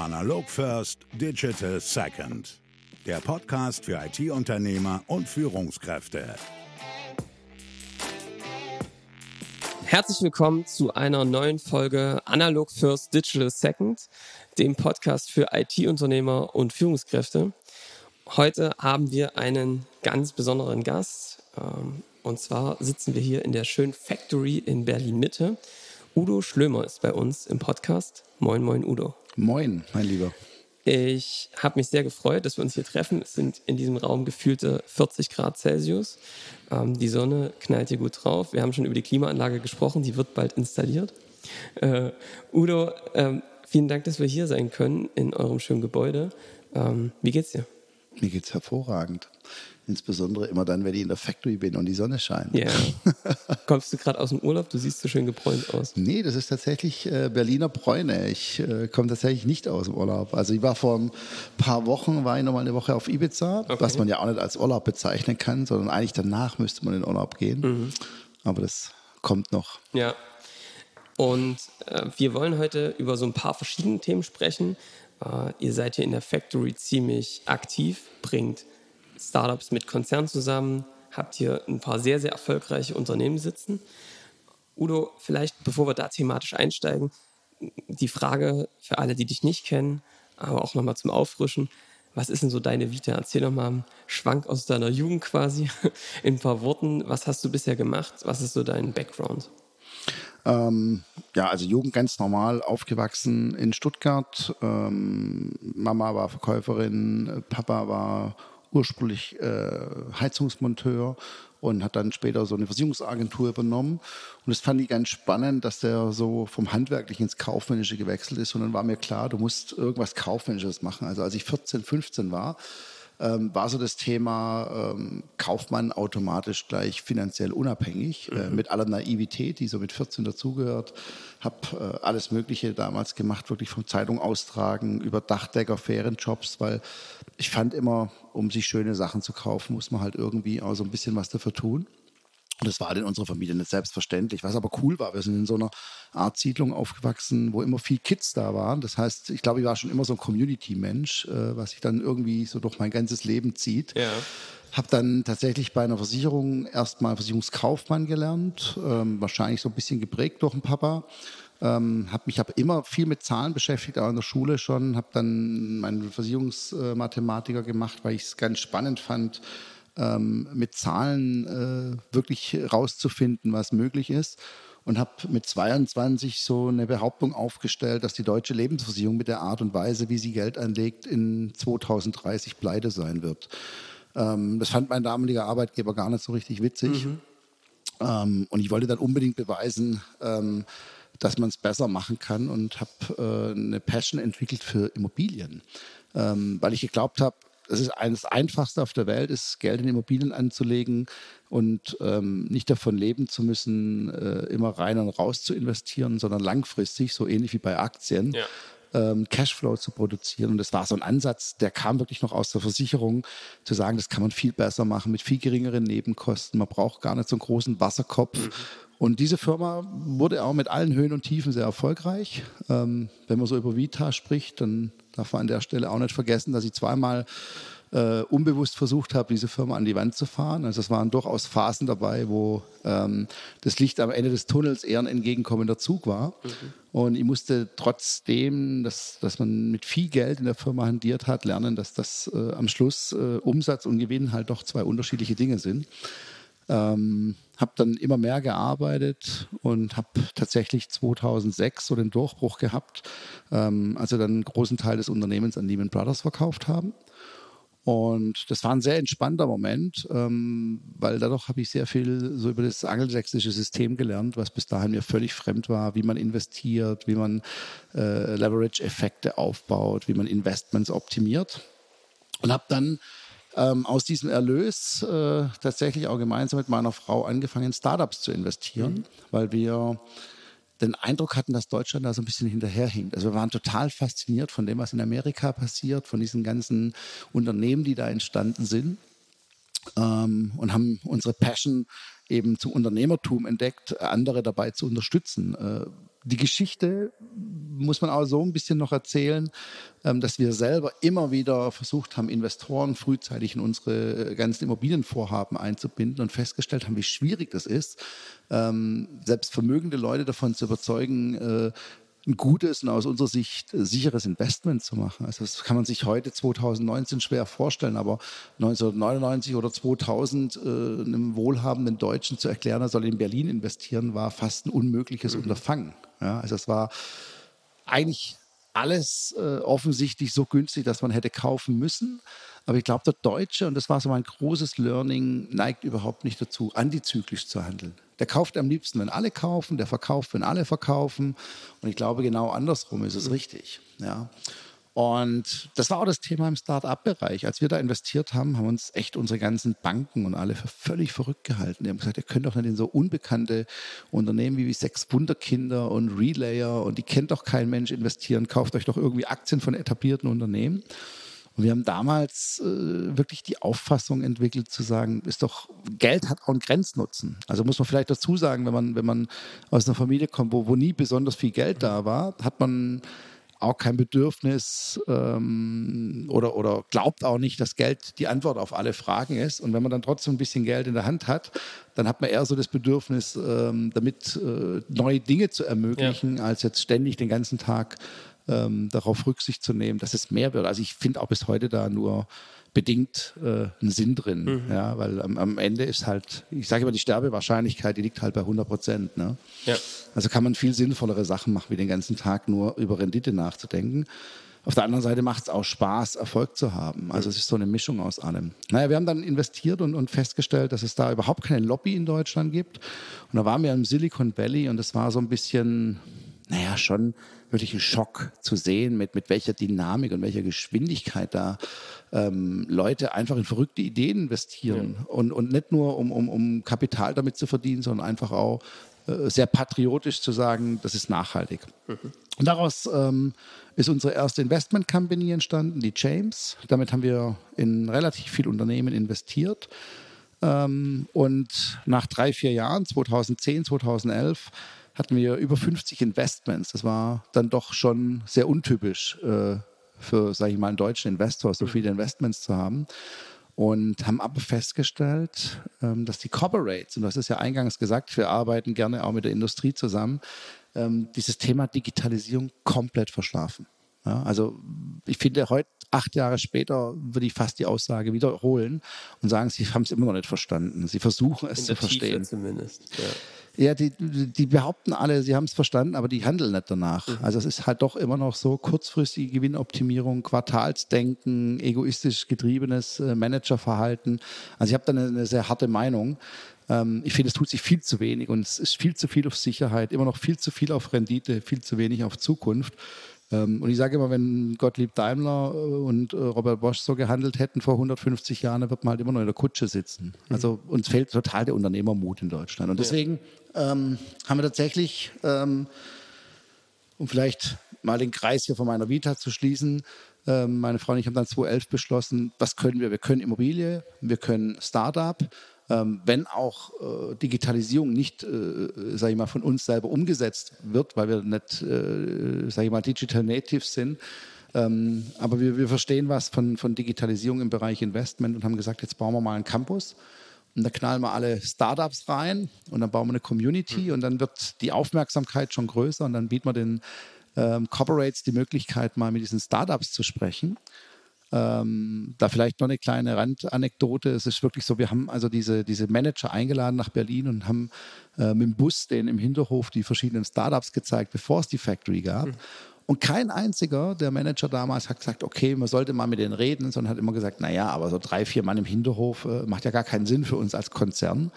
Analog First, Digital Second. Der Podcast für IT-Unternehmer und Führungskräfte. Herzlich willkommen zu einer neuen Folge Analog First, Digital Second, dem Podcast für IT-Unternehmer und Führungskräfte. Heute haben wir einen ganz besonderen Gast. Ähm, und zwar sitzen wir hier in der schönen Factory in Berlin Mitte. Udo Schlömer ist bei uns im Podcast. Moin, moin, Udo. Moin, mein Lieber. Ich habe mich sehr gefreut, dass wir uns hier treffen. Es sind in diesem Raum gefühlte 40 Grad Celsius. Ähm, die Sonne knallt hier gut drauf. Wir haben schon über die Klimaanlage gesprochen, die wird bald installiert. Äh, Udo, ähm, vielen Dank, dass wir hier sein können in eurem schönen Gebäude. Ähm, wie geht's dir? Mir geht's hervorragend. Insbesondere immer dann, wenn ich in der Factory bin und die Sonne scheint. Ja. Kommst du gerade aus dem Urlaub? Du siehst so schön gebräunt aus. Nee, das ist tatsächlich äh, Berliner Bräune. Ich äh, komme tatsächlich nicht aus dem Urlaub. Also ich war vor ein paar Wochen, war ich nochmal eine Woche auf Ibiza, okay. was man ja auch nicht als Urlaub bezeichnen kann, sondern eigentlich danach müsste man in Urlaub gehen. Mhm. Aber das kommt noch. Ja. Und äh, wir wollen heute über so ein paar verschiedene Themen sprechen. Äh, ihr seid hier in der Factory ziemlich aktiv, bringt Startups mit Konzernen zusammen, habt hier ein paar sehr, sehr erfolgreiche Unternehmen sitzen. Udo, vielleicht bevor wir da thematisch einsteigen, die Frage für alle, die dich nicht kennen, aber auch nochmal zum Auffrischen. Was ist denn so deine Vita? Erzähl doch mal einen Schwank aus deiner Jugend quasi in ein paar Worten. Was hast du bisher gemacht? Was ist so dein Background? Ähm, ja, also Jugend ganz normal, aufgewachsen in Stuttgart. Ähm, Mama war Verkäuferin, Papa war ursprünglich äh, Heizungsmonteur und hat dann später so eine Versicherungsagentur übernommen. Und das fand ich ganz spannend, dass der so vom Handwerklichen ins Kaufmännische gewechselt ist. Und dann war mir klar, du musst irgendwas Kaufmännisches machen. Also als ich 14, 15 war, ähm, war so das Thema ähm, Kaufmann automatisch gleich finanziell unabhängig, äh, mhm. mit aller Naivität, die so mit 14 dazugehört. Habe äh, alles Mögliche damals gemacht, wirklich vom Zeitung austragen über Dachdecker, Ferienjobs, weil ich fand immer, um sich schöne Sachen zu kaufen, muss man halt irgendwie auch so ein bisschen was dafür tun. Und das war halt in unserer Familie nicht selbstverständlich. Was aber cool war, wir sind in so einer Art Siedlung aufgewachsen, wo immer viel Kids da waren. Das heißt, ich glaube, ich war schon immer so ein Community-Mensch, äh, was sich dann irgendwie so durch mein ganzes Leben zieht. Ja. Habe dann tatsächlich bei einer Versicherung erstmal Versicherungskaufmann gelernt, ähm, wahrscheinlich so ein bisschen geprägt durch den Papa. Ähm, hab mich habe immer viel mit Zahlen beschäftigt, auch in der Schule schon. Habe dann meinen Versicherungsmathematiker gemacht, weil ich es ganz spannend fand, ähm, mit Zahlen äh, wirklich rauszufinden, was möglich ist. Und habe mit 22 so eine Behauptung aufgestellt, dass die deutsche Lebensversicherung mit der Art und Weise, wie sie Geld anlegt, in 2030 pleite sein wird. Ähm, das fand mein damaliger Arbeitgeber gar nicht so richtig witzig. Mhm. Ähm, und ich wollte dann unbedingt beweisen, ähm, dass man es besser machen kann und habe äh, eine Passion entwickelt für Immobilien, ähm, weil ich geglaubt habe, das ist eines Einfachste auf der Welt, ist Geld in Immobilien anzulegen und ähm, nicht davon leben zu müssen, äh, immer rein und raus zu investieren, sondern langfristig, so ähnlich wie bei Aktien. Ja. Ähm, Cashflow zu produzieren. Und das war so ein Ansatz, der kam wirklich noch aus der Versicherung, zu sagen, das kann man viel besser machen, mit viel geringeren Nebenkosten. Man braucht gar nicht so einen großen Wasserkopf. Mhm. Und diese Firma wurde auch mit allen Höhen und Tiefen sehr erfolgreich. Ähm, wenn man so über Vita spricht, dann darf man an der Stelle auch nicht vergessen, dass ich zweimal äh, unbewusst versucht habe, diese Firma an die Wand zu fahren. Also es waren durchaus Phasen dabei, wo ähm, das Licht am Ende des Tunnels eher ein entgegenkommender Zug war. Mhm. Und ich musste trotzdem, dass, dass man mit viel Geld in der Firma handiert hat, lernen, dass das äh, am Schluss äh, Umsatz und Gewinn halt doch zwei unterschiedliche Dinge sind. Ähm, habe dann immer mehr gearbeitet und habe tatsächlich 2006 so den Durchbruch gehabt, ähm, als wir dann einen großen Teil des Unternehmens an Lehman Brothers verkauft haben. Und das war ein sehr entspannter Moment, ähm, weil dadurch habe ich sehr viel so über das angelsächsische System gelernt, was bis dahin mir völlig fremd war, wie man investiert, wie man äh, Leverage-Effekte aufbaut, wie man Investments optimiert. Und habe dann ähm, aus diesem Erlös äh, tatsächlich auch gemeinsam mit meiner Frau angefangen, in Startups zu investieren, mhm. weil wir den Eindruck hatten, dass Deutschland da so ein bisschen hinterherhinkt. Also wir waren total fasziniert von dem, was in Amerika passiert, von diesen ganzen Unternehmen, die da entstanden sind ähm, und haben unsere Passion eben zum Unternehmertum entdeckt, andere dabei zu unterstützen. Äh, die Geschichte muss man auch so ein bisschen noch erzählen, ähm, dass wir selber immer wieder versucht haben, Investoren frühzeitig in unsere ganzen Immobilienvorhaben einzubinden und festgestellt haben, wie schwierig das ist, ähm, selbst vermögende Leute davon zu überzeugen, äh, ein gutes und aus unserer Sicht sicheres Investment zu machen. Also das kann man sich heute 2019 schwer vorstellen, aber 1999 oder 2000 äh, einem wohlhabenden Deutschen zu erklären, er soll in Berlin investieren, war fast ein unmögliches mhm. Unterfangen. Ja, also es war eigentlich alles äh, offensichtlich so günstig, dass man hätte kaufen müssen. Aber ich glaube, der Deutsche, und das war so mein großes Learning, neigt überhaupt nicht dazu, antizyklisch zu handeln. Der kauft am liebsten, wenn alle kaufen, der verkauft, wenn alle verkaufen. Und ich glaube, genau andersrum ist es mhm. richtig. Ja. Und das war auch das Thema im Start-up-Bereich. Als wir da investiert haben, haben uns echt unsere ganzen Banken und alle für völlig verrückt gehalten. Die haben gesagt, ihr könnt doch nicht in so unbekannte Unternehmen wie Sechs Wunderkinder und Relayer und die kennt doch kein Mensch investieren. Kauft euch doch irgendwie Aktien von etablierten Unternehmen. Und wir haben damals äh, wirklich die Auffassung entwickelt, zu sagen, ist doch, Geld hat auch einen Grenznutzen. Also muss man vielleicht dazu sagen, wenn man, wenn man aus einer Familie kommt, wo, wo nie besonders viel Geld da war, hat man auch kein Bedürfnis ähm, oder, oder glaubt auch nicht, dass Geld die Antwort auf alle Fragen ist. Und wenn man dann trotzdem ein bisschen Geld in der Hand hat, dann hat man eher so das Bedürfnis, ähm, damit äh, neue Dinge zu ermöglichen, ja. als jetzt ständig den ganzen Tag ähm, darauf Rücksicht zu nehmen, dass es mehr wird. Also ich finde auch bis heute da nur bedingt äh, einen Sinn drin, mhm. ja, weil am, am, Ende ist halt, ich sage immer, die Sterbewahrscheinlichkeit, die liegt halt bei 100 Prozent. Ne? Ja. Also kann man viel sinnvollere Sachen machen, wie den ganzen Tag nur über Rendite nachzudenken. Auf der anderen Seite macht es auch Spaß, Erfolg zu haben. Also es ist so eine Mischung aus allem. Naja, wir haben dann investiert und, und, festgestellt, dass es da überhaupt keine Lobby in Deutschland gibt. Und da waren wir im Silicon Valley und es war so ein bisschen, naja, schon wirklich ein Schock zu sehen, mit, mit welcher Dynamik und welcher Geschwindigkeit da ähm, Leute einfach in verrückte Ideen investieren. Ja. Und, und nicht nur, um, um, um Kapital damit zu verdienen, sondern einfach auch äh, sehr patriotisch zu sagen, das ist nachhaltig. Mhm. Und daraus ähm, ist unsere erste Investment Company entstanden, die James. Damit haben wir in relativ viele Unternehmen investiert. Ähm, und nach drei, vier Jahren, 2010, 2011, hatten wir über 50 Investments. Das war dann doch schon sehr untypisch äh, für, sage ich mal, einen deutschen Investor, so viele Investments zu haben. Und haben aber festgestellt, ähm, dass die Corporates, und das ist ja eingangs gesagt, wir arbeiten gerne auch mit der Industrie zusammen, ähm, dieses Thema Digitalisierung komplett verschlafen. Ja, also ich finde, heute, acht Jahre später, würde ich fast die Aussage wiederholen und sagen, sie haben es immer noch nicht verstanden. Sie versuchen es zu verstehen. Tiefe zumindest. Ja. Ja, die, die behaupten alle, sie haben es verstanden, aber die handeln nicht danach. Mhm. Also es ist halt doch immer noch so kurzfristige Gewinnoptimierung, Quartalsdenken, egoistisch getriebenes äh, Managerverhalten. Also ich habe da eine, eine, sehr harte Meinung. Ähm, ich finde, es tut sich viel zu wenig und es ist viel zu viel auf Sicherheit, immer noch viel zu viel auf Rendite, viel zu wenig auf Zukunft. Ähm, und ich sage immer, wenn Gottlieb Daimler äh, und äh, Robert Bosch so gehandelt hätten vor 150 Jahren, dann wird man halt immer noch in der Kutsche sitzen. Mhm. Also uns fehlt total der Unternehmermut in Deutschland. Und deswegen ähm, haben wir tatsächlich, ähm, um vielleicht mal den Kreis hier von meiner Vita zu schließen, ähm, meine Frau und ich haben dann 2011 beschlossen, was können wir? Wir können Immobilie, wir können Startup, ähm, wenn auch äh, Digitalisierung nicht, äh, sage ich mal, von uns selber umgesetzt wird, weil wir nicht, äh, sage ich mal, Digital Natives sind. Ähm, aber wir, wir verstehen was von, von Digitalisierung im Bereich Investment und haben gesagt, jetzt bauen wir mal einen Campus. Und da knallen wir alle Startups rein und dann bauen wir eine Community mhm. und dann wird die Aufmerksamkeit schon größer und dann bieten wir den ähm, Corporates die Möglichkeit, mal mit diesen Startups zu sprechen. Ähm, da vielleicht noch eine kleine Randanekdote. Es ist wirklich so, wir haben also diese, diese Manager eingeladen nach Berlin und haben äh, mit dem Bus denen im Hinterhof die verschiedenen Startups gezeigt, bevor es die Factory gab. Mhm. Und kein einziger der Manager damals hat gesagt, okay, man sollte mal mit denen reden, sondern hat immer gesagt, naja, aber so drei, vier Mann im Hinterhof äh, macht ja gar keinen Sinn für uns als Konzern.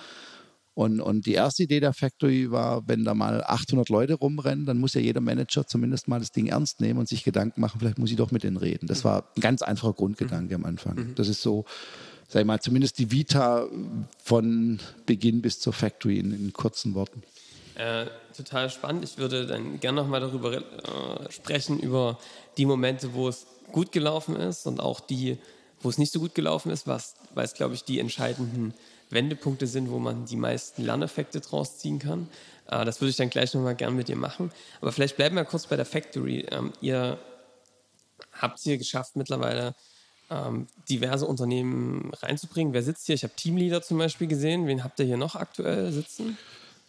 Und, und die erste Idee der Factory war, wenn da mal 800 Leute rumrennen, dann muss ja jeder Manager zumindest mal das Ding ernst nehmen und sich Gedanken machen, vielleicht muss ich doch mit denen reden. Das war ein ganz einfacher Grundgedanke am Anfang. Mhm. Das ist so, sag ich mal, zumindest die Vita von Beginn bis zur Factory in, in kurzen Worten. Äh, total spannend. Ich würde dann gerne nochmal darüber äh, sprechen, über die Momente, wo es gut gelaufen ist und auch die, wo es nicht so gut gelaufen ist, was, weil es, glaube ich, die entscheidenden Wendepunkte sind, wo man die meisten Lerneffekte draus ziehen kann. Äh, das würde ich dann gleich nochmal gern mit dir machen. Aber vielleicht bleiben wir kurz bei der Factory. Ähm, ihr habt es hier geschafft, mittlerweile ähm, diverse Unternehmen reinzubringen. Wer sitzt hier? Ich habe Teamleader zum Beispiel gesehen. Wen habt ihr hier noch aktuell sitzen?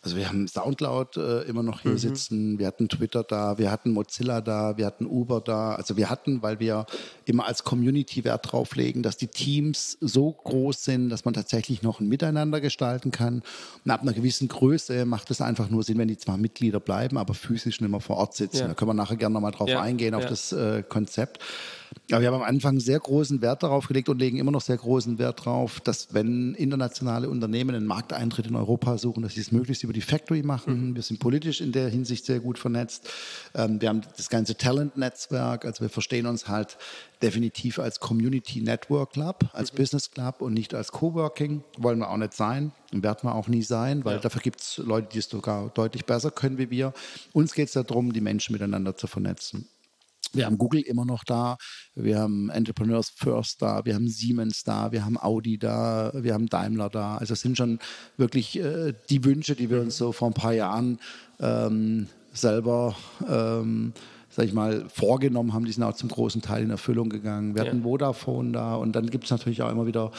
Also wir haben Soundcloud äh, immer noch hier mhm. sitzen, wir hatten Twitter da, wir hatten Mozilla da, wir hatten Uber da. Also wir hatten, weil wir immer als Community Wert drauf legen, dass die Teams so groß sind, dass man tatsächlich noch ein Miteinander gestalten kann. Und ab einer gewissen Größe macht es einfach nur Sinn, wenn die zwar Mitglieder bleiben, aber physisch nicht mehr vor Ort sitzen. Ja. Da können wir nachher gerne nochmal drauf ja. eingehen, auf ja. das äh, Konzept. Aber wir haben am Anfang sehr großen Wert darauf gelegt und legen immer noch sehr großen Wert darauf, dass wenn internationale Unternehmen einen Markteintritt in Europa suchen, dass sie es möglichst über die Factory machen. Mhm. Wir sind politisch in der Hinsicht sehr gut vernetzt. Ähm, wir haben das ganze Talent-Netzwerk, also wir verstehen uns halt definitiv als Community Network Club, als mhm. Business Club und nicht als Coworking. Wollen wir auch nicht sein und werden wir auch nie sein, weil ja. dafür gibt es Leute, die es sogar deutlich besser können wie wir. Uns geht es darum, die Menschen miteinander zu vernetzen. Wir haben Google immer noch da, wir haben Entrepreneurs First da, wir haben Siemens da, wir haben Audi da, wir haben Daimler da. Also es sind schon wirklich äh, die Wünsche, die wir uns so vor ein paar Jahren ähm, selber, ähm, sag ich mal, vorgenommen haben, die sind auch zum großen Teil in Erfüllung gegangen. Wir ja. hatten Vodafone da und dann gibt es natürlich auch immer wieder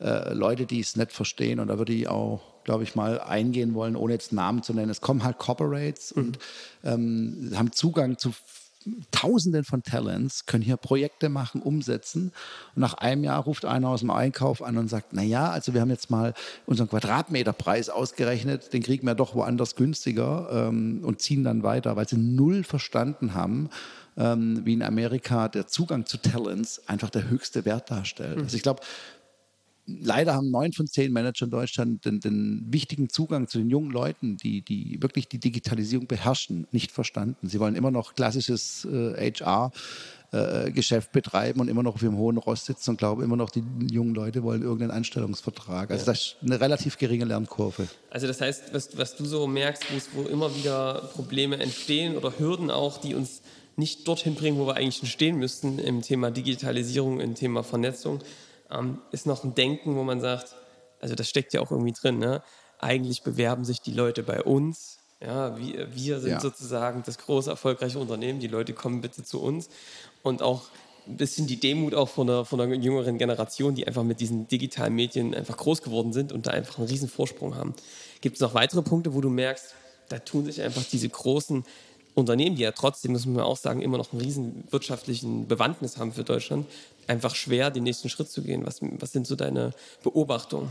äh, Leute, die es nicht verstehen und da würde ich auch glaube ich, mal eingehen wollen, ohne jetzt Namen zu nennen. Es kommen halt Corporates mhm. und ähm, haben Zugang zu Tausenden von Talents können hier Projekte machen, umsetzen. Und nach einem Jahr ruft einer aus dem Einkauf an und sagt, na ja, also wir haben jetzt mal unseren Quadratmeterpreis ausgerechnet, den kriegen wir doch woanders günstiger ähm, und ziehen dann weiter, weil sie null verstanden haben, ähm, wie in Amerika der Zugang zu Talents einfach der höchste Wert darstellt. Mhm. Also ich glaube, leider haben neun von zehn Manager in Deutschland den, den, wichtigen Zugang zu den jungen Leuten, die, die wirklich die Digitalisierung beherrschen, nicht verstanden. Sie wollen immer noch klassisches äh, HR. Äh, Geschäft betreiben und immer noch auf ihrem hohen Rost sitzen und glauben immer noch, die jungen Leute wollen irgendeinen Anstellungsvertrag. Also ja. das ist eine relativ geringe Lernkurve. Also das heißt, was, was du so merkst, wo immer wieder Probleme entstehen oder Hürden auch, die uns nicht dorthin bringen, wo wir eigentlich stehen müssten im Thema Digitalisierung, im Thema Vernetzung, ähm, ist noch ein Denken, wo man sagt, also das steckt ja auch irgendwie drin, ne? eigentlich bewerben sich die Leute bei uns. Ja, wir, wir sind ja. sozusagen das große, erfolgreiche Unternehmen. Die Leute kommen bitte zu uns. Und auch ein bisschen die Demut auch von der, von der jüngeren Generation, die einfach mit diesen digitalen Medien einfach groß geworden sind und da einfach einen riesen Vorsprung haben. Gibt es noch weitere Punkte, wo du merkst, da tun sich einfach diese großen Unternehmen, die ja trotzdem, muss man auch sagen, immer noch einen riesen wirtschaftlichen Bewandtnis haben für Deutschland, einfach schwer, den nächsten Schritt zu gehen. Was, was sind so deine Beobachtungen?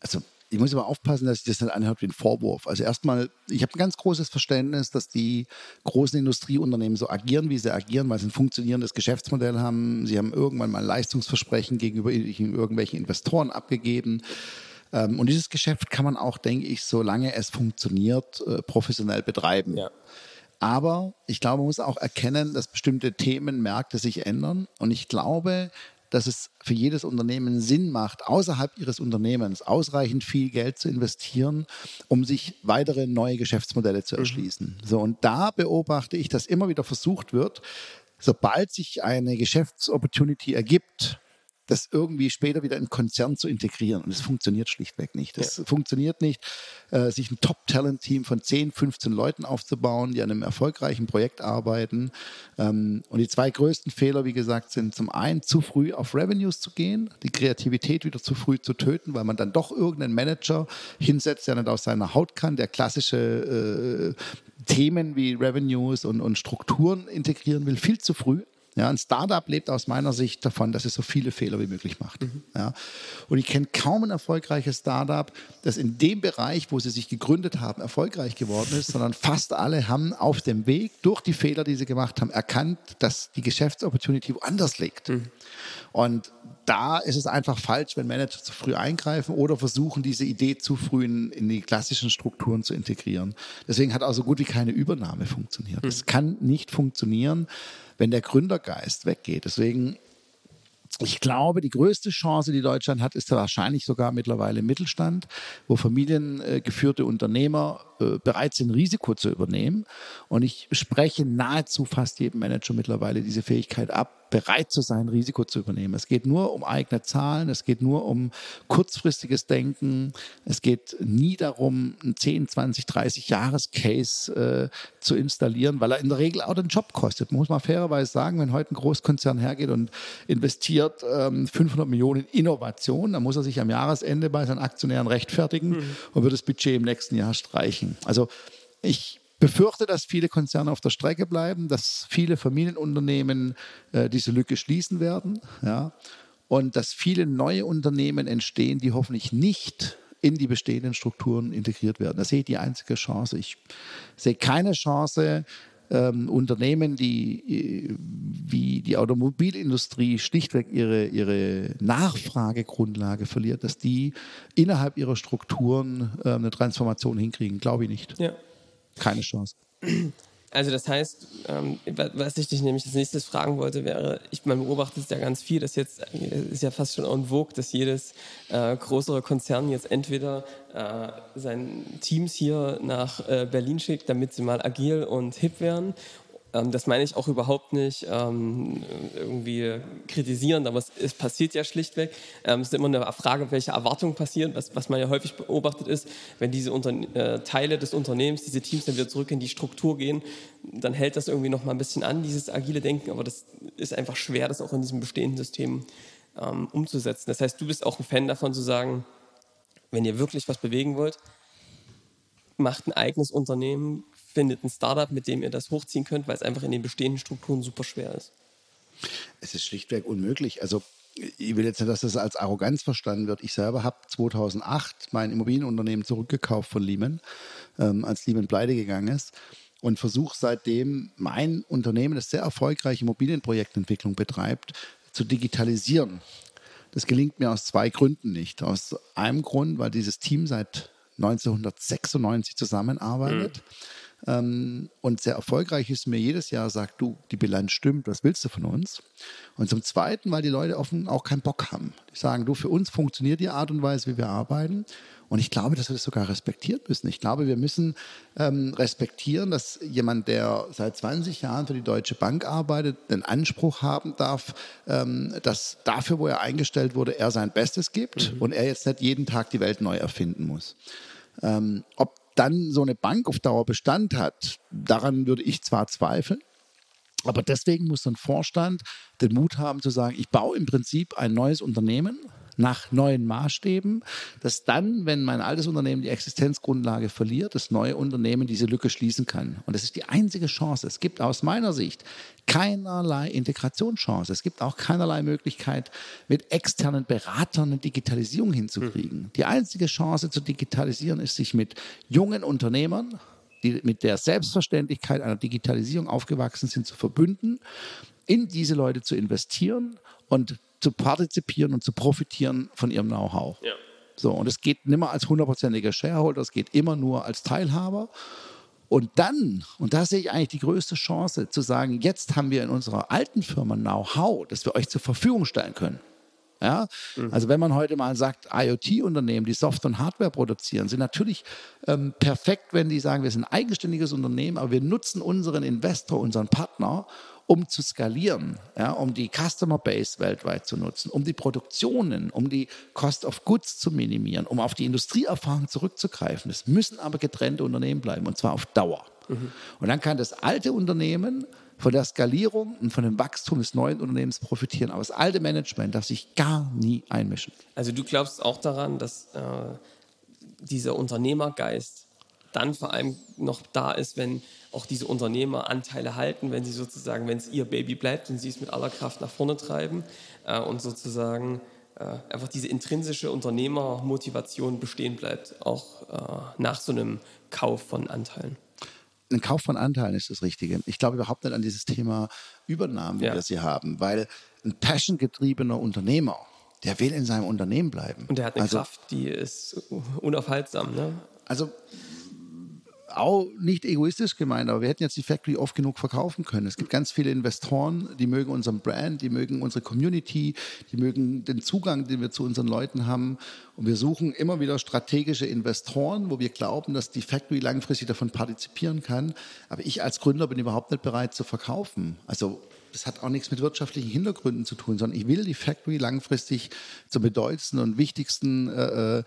Also ich muss aber aufpassen, dass ich das nicht anhört wie ein Vorwurf. Also erstmal, ich habe ein ganz großes Verständnis, dass die großen Industrieunternehmen so agieren, wie sie agieren, weil sie ein funktionierendes Geschäftsmodell haben. Sie haben irgendwann mal Leistungsversprechen gegenüber irgendwelchen Investoren abgegeben. Ähm, und dieses Geschäft kann man auch, denke ich, solange es funktioniert, äh, professionell betreiben. Ja. Aber ich glaube, man muss auch erkennen, dass bestimmte Themen, Märkte sich ändern. Und ich glaube, dass es für jedes Unternehmen Sinn macht, außerhalb ihres Unternehmens ausreichend viel Geld zu investieren, um sich weitere neue Geschäftsmodelle zu mhm. erschließen. Mhm. So, und da beobachte ich, dass immer wieder versucht wird, sobald sich eine Geschäftsopportunity ergibt, das irgendwie später wieder in Konzern zu integrieren. Und es funktioniert schlichtweg nicht. Es ja. funktioniert nicht, äh, sich ein Top-Talent-Team von 10, 15 Leuten aufzubauen, die an einem erfolgreichen Projekt arbeiten. Ähm, und die zwei größten Fehler, wie gesagt, sind zum einen zu früh auf Revenues zu gehen, die Kreativität wieder zu früh zu töten, weil man dann doch irgendeinen Manager hinsetzt, der nicht aus seiner Haut kann, der klassische äh, Themen wie Revenues und, und Strukturen integrieren will, viel zu früh. Ja, ein Startup lebt aus meiner Sicht davon, dass es so viele Fehler wie möglich macht. Mhm. Ja, und ich kenne kaum ein erfolgreiches Startup, das in dem Bereich, wo sie sich gegründet haben, erfolgreich geworden ist, sondern fast alle haben auf dem Weg durch die Fehler, die sie gemacht haben, erkannt, dass die Geschäftsopportunity woanders liegt. Mhm. Und da ist es einfach falsch, wenn Manager zu früh eingreifen oder versuchen, diese Idee zu früh in, in die klassischen Strukturen zu integrieren. Deswegen hat auch so gut wie keine Übernahme funktioniert. Es mhm. kann nicht funktionieren, wenn der Gründergeist weggeht. Deswegen, ich glaube, die größte Chance, die Deutschland hat, ist wahrscheinlich sogar mittlerweile Mittelstand, wo familiengeführte Unternehmer äh, bereit sind, Risiko zu übernehmen. Und ich spreche nahezu fast jedem Manager mittlerweile diese Fähigkeit ab, bereit zu sein, Risiko zu übernehmen. Es geht nur um eigene Zahlen, es geht nur um kurzfristiges Denken, es geht nie darum, einen 10, 20, 30 Jahres-Case äh, zu installieren, weil er in der Regel auch den Job kostet. Man muss mal fairerweise sagen, wenn heute ein Großkonzern hergeht und investiert ähm, 500 Millionen in Innovation, dann muss er sich am Jahresende bei seinen Aktionären rechtfertigen mhm. und wird das Budget im nächsten Jahr streichen. Also ich befürchte, dass viele Konzerne auf der Strecke bleiben, dass viele Familienunternehmen äh, diese Lücke schließen werden, ja, und dass viele neue Unternehmen entstehen, die hoffentlich nicht in die bestehenden Strukturen integriert werden. Das sehe ich die einzige Chance. Ich sehe keine Chance, ähm, Unternehmen, die äh, wie die Automobilindustrie schlichtweg ihre, ihre Nachfragegrundlage verliert, dass die innerhalb ihrer Strukturen äh, eine Transformation hinkriegen. Glaube ich nicht. Ja. Keine Chance. Also das heißt, ähm, was ich dich nämlich als nächstes fragen wollte, wäre, ich man beobachtet ja ganz viel, dass jetzt ist ja fast schon en vogue, dass jedes äh, größere Konzern jetzt entweder äh, seine Teams hier nach äh, Berlin schickt, damit sie mal agil und hip werden das meine ich auch überhaupt nicht ähm, irgendwie kritisierend, aber es, es, passiert ja schlichtweg. Ähm, es ist immer eine Frage, welche Erwartungen passieren. Was, was man ja häufig beobachtet ist, wenn diese Unter äh, Teile des Unternehmens, diese Teams dann wieder zurück in die Struktur gehen, dann hält das irgendwie noch mal ein bisschen an, dieses agile Denken, aber das ist einfach schwer, das auch in diesem bestehenden System ähm, umzusetzen. Das heißt, du bist auch ein Fan davon zu sagen, wenn ihr wirklich was bewegen wollt, macht ein eigenes Unternehmen, findet ein Startup, mit dem ihr das hochziehen könnt, weil es einfach in den bestehenden Strukturen super schwer ist? Es ist schlichtweg unmöglich. Also ich will jetzt nicht, dass das als Arroganz verstanden wird. Ich selber habe 2008 mein Immobilienunternehmen zurückgekauft von Lehman, ähm, als Lehman pleite gegangen ist und versuche seitdem mein Unternehmen, das sehr erfolgreich Immobilienprojektentwicklung betreibt, zu digitalisieren. Das gelingt mir aus zwei Gründen nicht. Aus einem Grund, weil dieses Team seit 1996 zusammenarbeitet. Mhm ähm, und sehr erfolgreich ist, mir jedes Jahr sagt, du, die Bilanz stimmt, was willst du von uns? Und zum Zweiten, weil die Leute offen auch keinen Bock haben. Die sagen, du, für uns funktioniert die Art und Weise, wie wir arbeiten. Und ich glaube, dass wir das sogar respektieren müssen. Ich glaube, wir müssen ähm, respektieren, dass jemand, der seit 20 Jahren für die Deutsche Bank arbeitet, den Anspruch haben darf, ähm, dass dafür, wo er eingestellt wurde, er sein Bestes gibt mhm. und er jetzt nicht jeden Tag die Welt neu erfinden muss. Ähm, ob dann so eine Bank auf Dauer Bestand hat, daran würde ich zwar zweifeln, aber deswegen muss ein Vorstand den Mut haben zu sagen, ich baue im Prinzip ein neues Unternehmen, nach neuen Maßstäben, dass dann, wenn mein altes Unternehmen die Existenzgrundlage verliert, das neue Unternehmen diese Lücke schließen kann. Und das ist die einzige Chance. Es gibt aus meiner Sicht keinerlei Integrationschance. Es gibt auch keinerlei Möglichkeit, mit externen Beratern eine Digitalisierung hinzukriegen. Die einzige Chance zu digitalisieren ist, sich mit jungen Unternehmern, die mit der Selbstverständlichkeit einer Digitalisierung aufgewachsen sind, zu verbünden, in diese Leute zu investieren und zu partizipieren und zu profitieren von ihrem Know-how. Ja. So, und es geht nicht mehr als hundertprozentiger Shareholder, es geht immer nur als Teilhaber. Und dann, und da sehe ich eigentlich die größte Chance, zu sagen, jetzt haben wir in unserer alten Firma Know-how, das wir euch zur Verfügung stellen können. Ja? Mhm. Also wenn man heute mal sagt, IoT-Unternehmen, die Software und Hardware produzieren, sind natürlich ähm, perfekt, wenn die sagen, wir sind ein eigenständiges Unternehmen, aber wir nutzen unseren Investor, unseren Partner, um zu skalieren, ja, um die Customer Base weltweit zu nutzen, um die Produktionen, um die Cost of Goods zu minimieren, um auf die Industrieerfahrung zurückzugreifen. Es müssen aber getrennte Unternehmen bleiben und zwar auf Dauer. Mhm. Und dann kann das alte Unternehmen von der Skalierung und von dem Wachstum des neuen Unternehmens profitieren. Aber das alte Management darf sich gar nie einmischen. Also du glaubst auch daran, dass äh, dieser Unternehmergeist dann vor allem noch da ist, wenn auch diese Unternehmer Anteile halten, wenn sie sozusagen, wenn es ihr Baby bleibt und sie es mit aller Kraft nach vorne treiben äh, und sozusagen äh, einfach diese intrinsische Unternehmermotivation bestehen bleibt, auch äh, nach so einem Kauf von Anteilen. Ein Kauf von Anteilen ist das Richtige. Ich glaube überhaupt nicht an dieses Thema Übernahmen, wie ja. wir sie haben, weil ein passiongetriebener Unternehmer, der will in seinem Unternehmen bleiben. Und der hat eine also, Kraft, die ist unaufhaltsam. Ne? Also auch nicht egoistisch gemeint, aber wir hätten jetzt die Factory oft genug verkaufen können. Es gibt ganz viele Investoren, die mögen unseren Brand, die mögen unsere Community, die mögen den Zugang, den wir zu unseren Leuten haben. Und wir suchen immer wieder strategische Investoren, wo wir glauben, dass die Factory langfristig davon partizipieren kann. Aber ich als Gründer bin überhaupt nicht bereit zu verkaufen. Also das hat auch nichts mit wirtschaftlichen Hintergründen zu tun, sondern ich will die Factory langfristig zum bedeutendsten und wichtigsten äh, äh,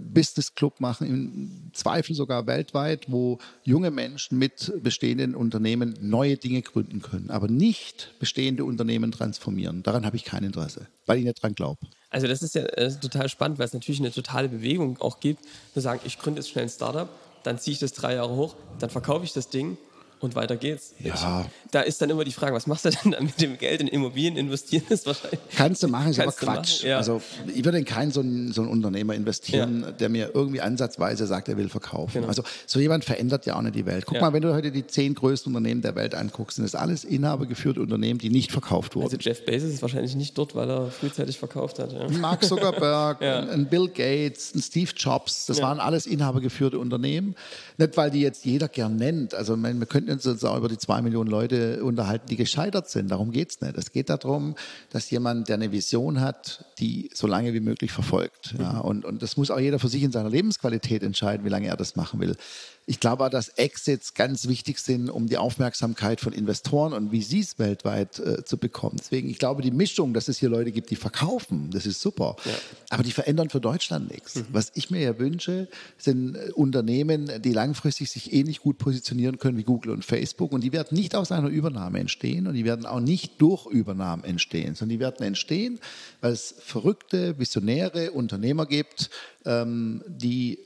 Business Club machen, im Zweifel sogar weltweit, wo junge Menschen mit bestehenden Unternehmen neue Dinge gründen können, aber nicht bestehende Unternehmen transformieren. Daran habe ich kein Interesse, weil ich nicht dran glaube. Also das ist ja das ist total spannend, weil es natürlich eine totale Bewegung auch gibt, zu sagen, ich gründe jetzt schnell ein Startup, dann ziehe ich das drei Jahre hoch, dann verkaufe ich das Ding und weiter geht's. Ja. Ich, da ist dann immer die Frage, was machst du denn dann mit dem Geld in Immobilien investieren? Ist wahrscheinlich Kannst du machen, ist aber Quatsch. ja. Also ich würde in keinen so einen, so einen Unternehmer investieren, Ja. der mir irgendwie ansatzweise sagt, er will verkaufen. Genau. Also so jemand verändert ja auch nicht die Welt. Guck Ja. mal, wenn du heute die zehn größten Unternehmen der Welt anguckst, sind das alles inhabergeführte Unternehmen, die nicht verkauft wurden. Also Jeff Bezos ist wahrscheinlich nicht dort, weil er frühzeitig verkauft hat. Mark Zuckerberg, ein- Bill Gates, ein Steve Jobs, das waren alles inhabergeführte Unternehmen. Nicht, weil die jetzt jeder gern nennt. Also meine, wir könnten uns auch über die zwei Millionen Leute unterhalten, die gescheitert sind. Darum geht es nicht. Es geht darum, dass jemand, der eine Vision hat, die so lange wie möglich verfolgt. Ja, Mhm. und, und das muss auch jeder für sich in seiner Lebensqualität entscheiden, wie lange er das machen will. Ich glaube auch, dass Exits ganz wichtig sind, um die Aufmerksamkeit von Investoren und VCs weltweit äh, zu bekommen. Deswegen, ich glaube, die Mischung, dass es hier Leute gibt, die verkaufen, das ist super. Aber die verändern für Deutschland nichts. Was ich mir ja wünsche, sind äh, Unternehmen, die langfristig sich ähnlich gut positionieren können wie Google und Facebook. Und die werden nicht aus einer Übernahme entstehen und die werden auch nicht durch Übernahmen entstehen, sondern die werden entstehen, weil es verrückte, visionäre Unternehmer gibt, ähm, die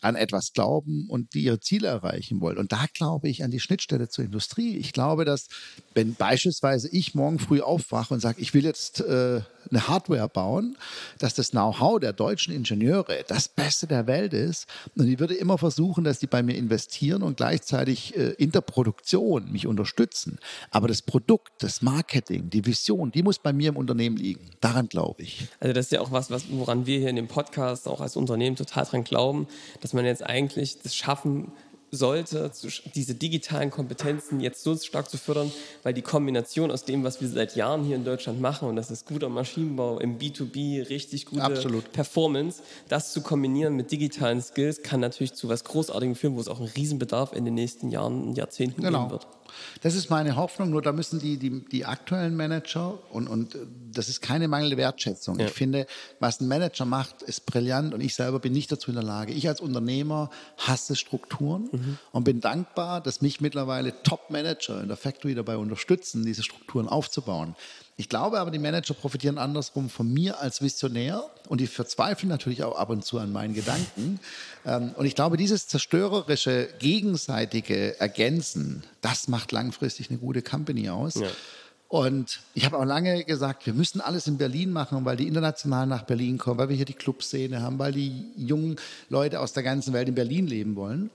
an etwas glauben und die ihre Ziele erreichen wollen. Und da glaube ich an die Schnittstelle zur Industrie. Ich glaube, dass wenn beispielsweise ich morgen früh aufwache und sage, ich will jetzt äh, eine Hardware bauen, dass das Know-how der deutschen Ingenieure das Beste der Welt ist. Und ich würde immer versuchen, dass die bei mir investieren und gleichzeitig äh, in der Produktion mich unterstützen. Aber das Produkt, das Marketing, die Vision, die muss bei mir im Unternehmen liegen. Daran glaube ich. Also das ist ja auch was, was, woran wir hier in dem Podcast auch als Unternehmen total dran glauben, dass man jetzt eigentlich das schaffen sollte, diese digitalen Kompetenzen jetzt so stark zu fördern, weil die Kombination aus dem, was wir seit Jahren hier in Deutschland machen, und das ist guter Maschinenbau im B2B, richtig gute Absolut. Performance, das zu kombinieren mit digitalen Skills kann natürlich zu was Großartigem führen, wo es auch einen Riesenbedarf in den nächsten Jahren und Jahrzehnten Genau. geben wird. Das ist meine Hoffnung, nur da müssen die, die, die aktuellen Manager, und, und äh, das ist keine mangelnde Wertschätzung. Ja. Ich finde, was ein Manager macht, ist brillant und ich selber bin nicht dazu in der Lage. Ich als Unternehmer hasse Strukturen und bin dankbar, dass mich mittlerweile Top-Manager in der Factory dabei unterstützen, diese Strukturen aufzubauen. Ich glaube aber, die Manager profitieren andersrum von mir als Visionär und die verzweifeln natürlich auch ab und zu an meinen Gedanken. Ähm, Und ich glaube, dieses zerstörerische, gegenseitige Ergänzen, das macht langfristig eine gute Company aus. Ja. Und ich habe auch lange gesagt, wir müssen alles in Berlin machen, weil die international nach Berlin kommen, weil wir hier die Clubszene haben, weil die jungen Leute aus der ganzen Welt in Berlin leben wollen.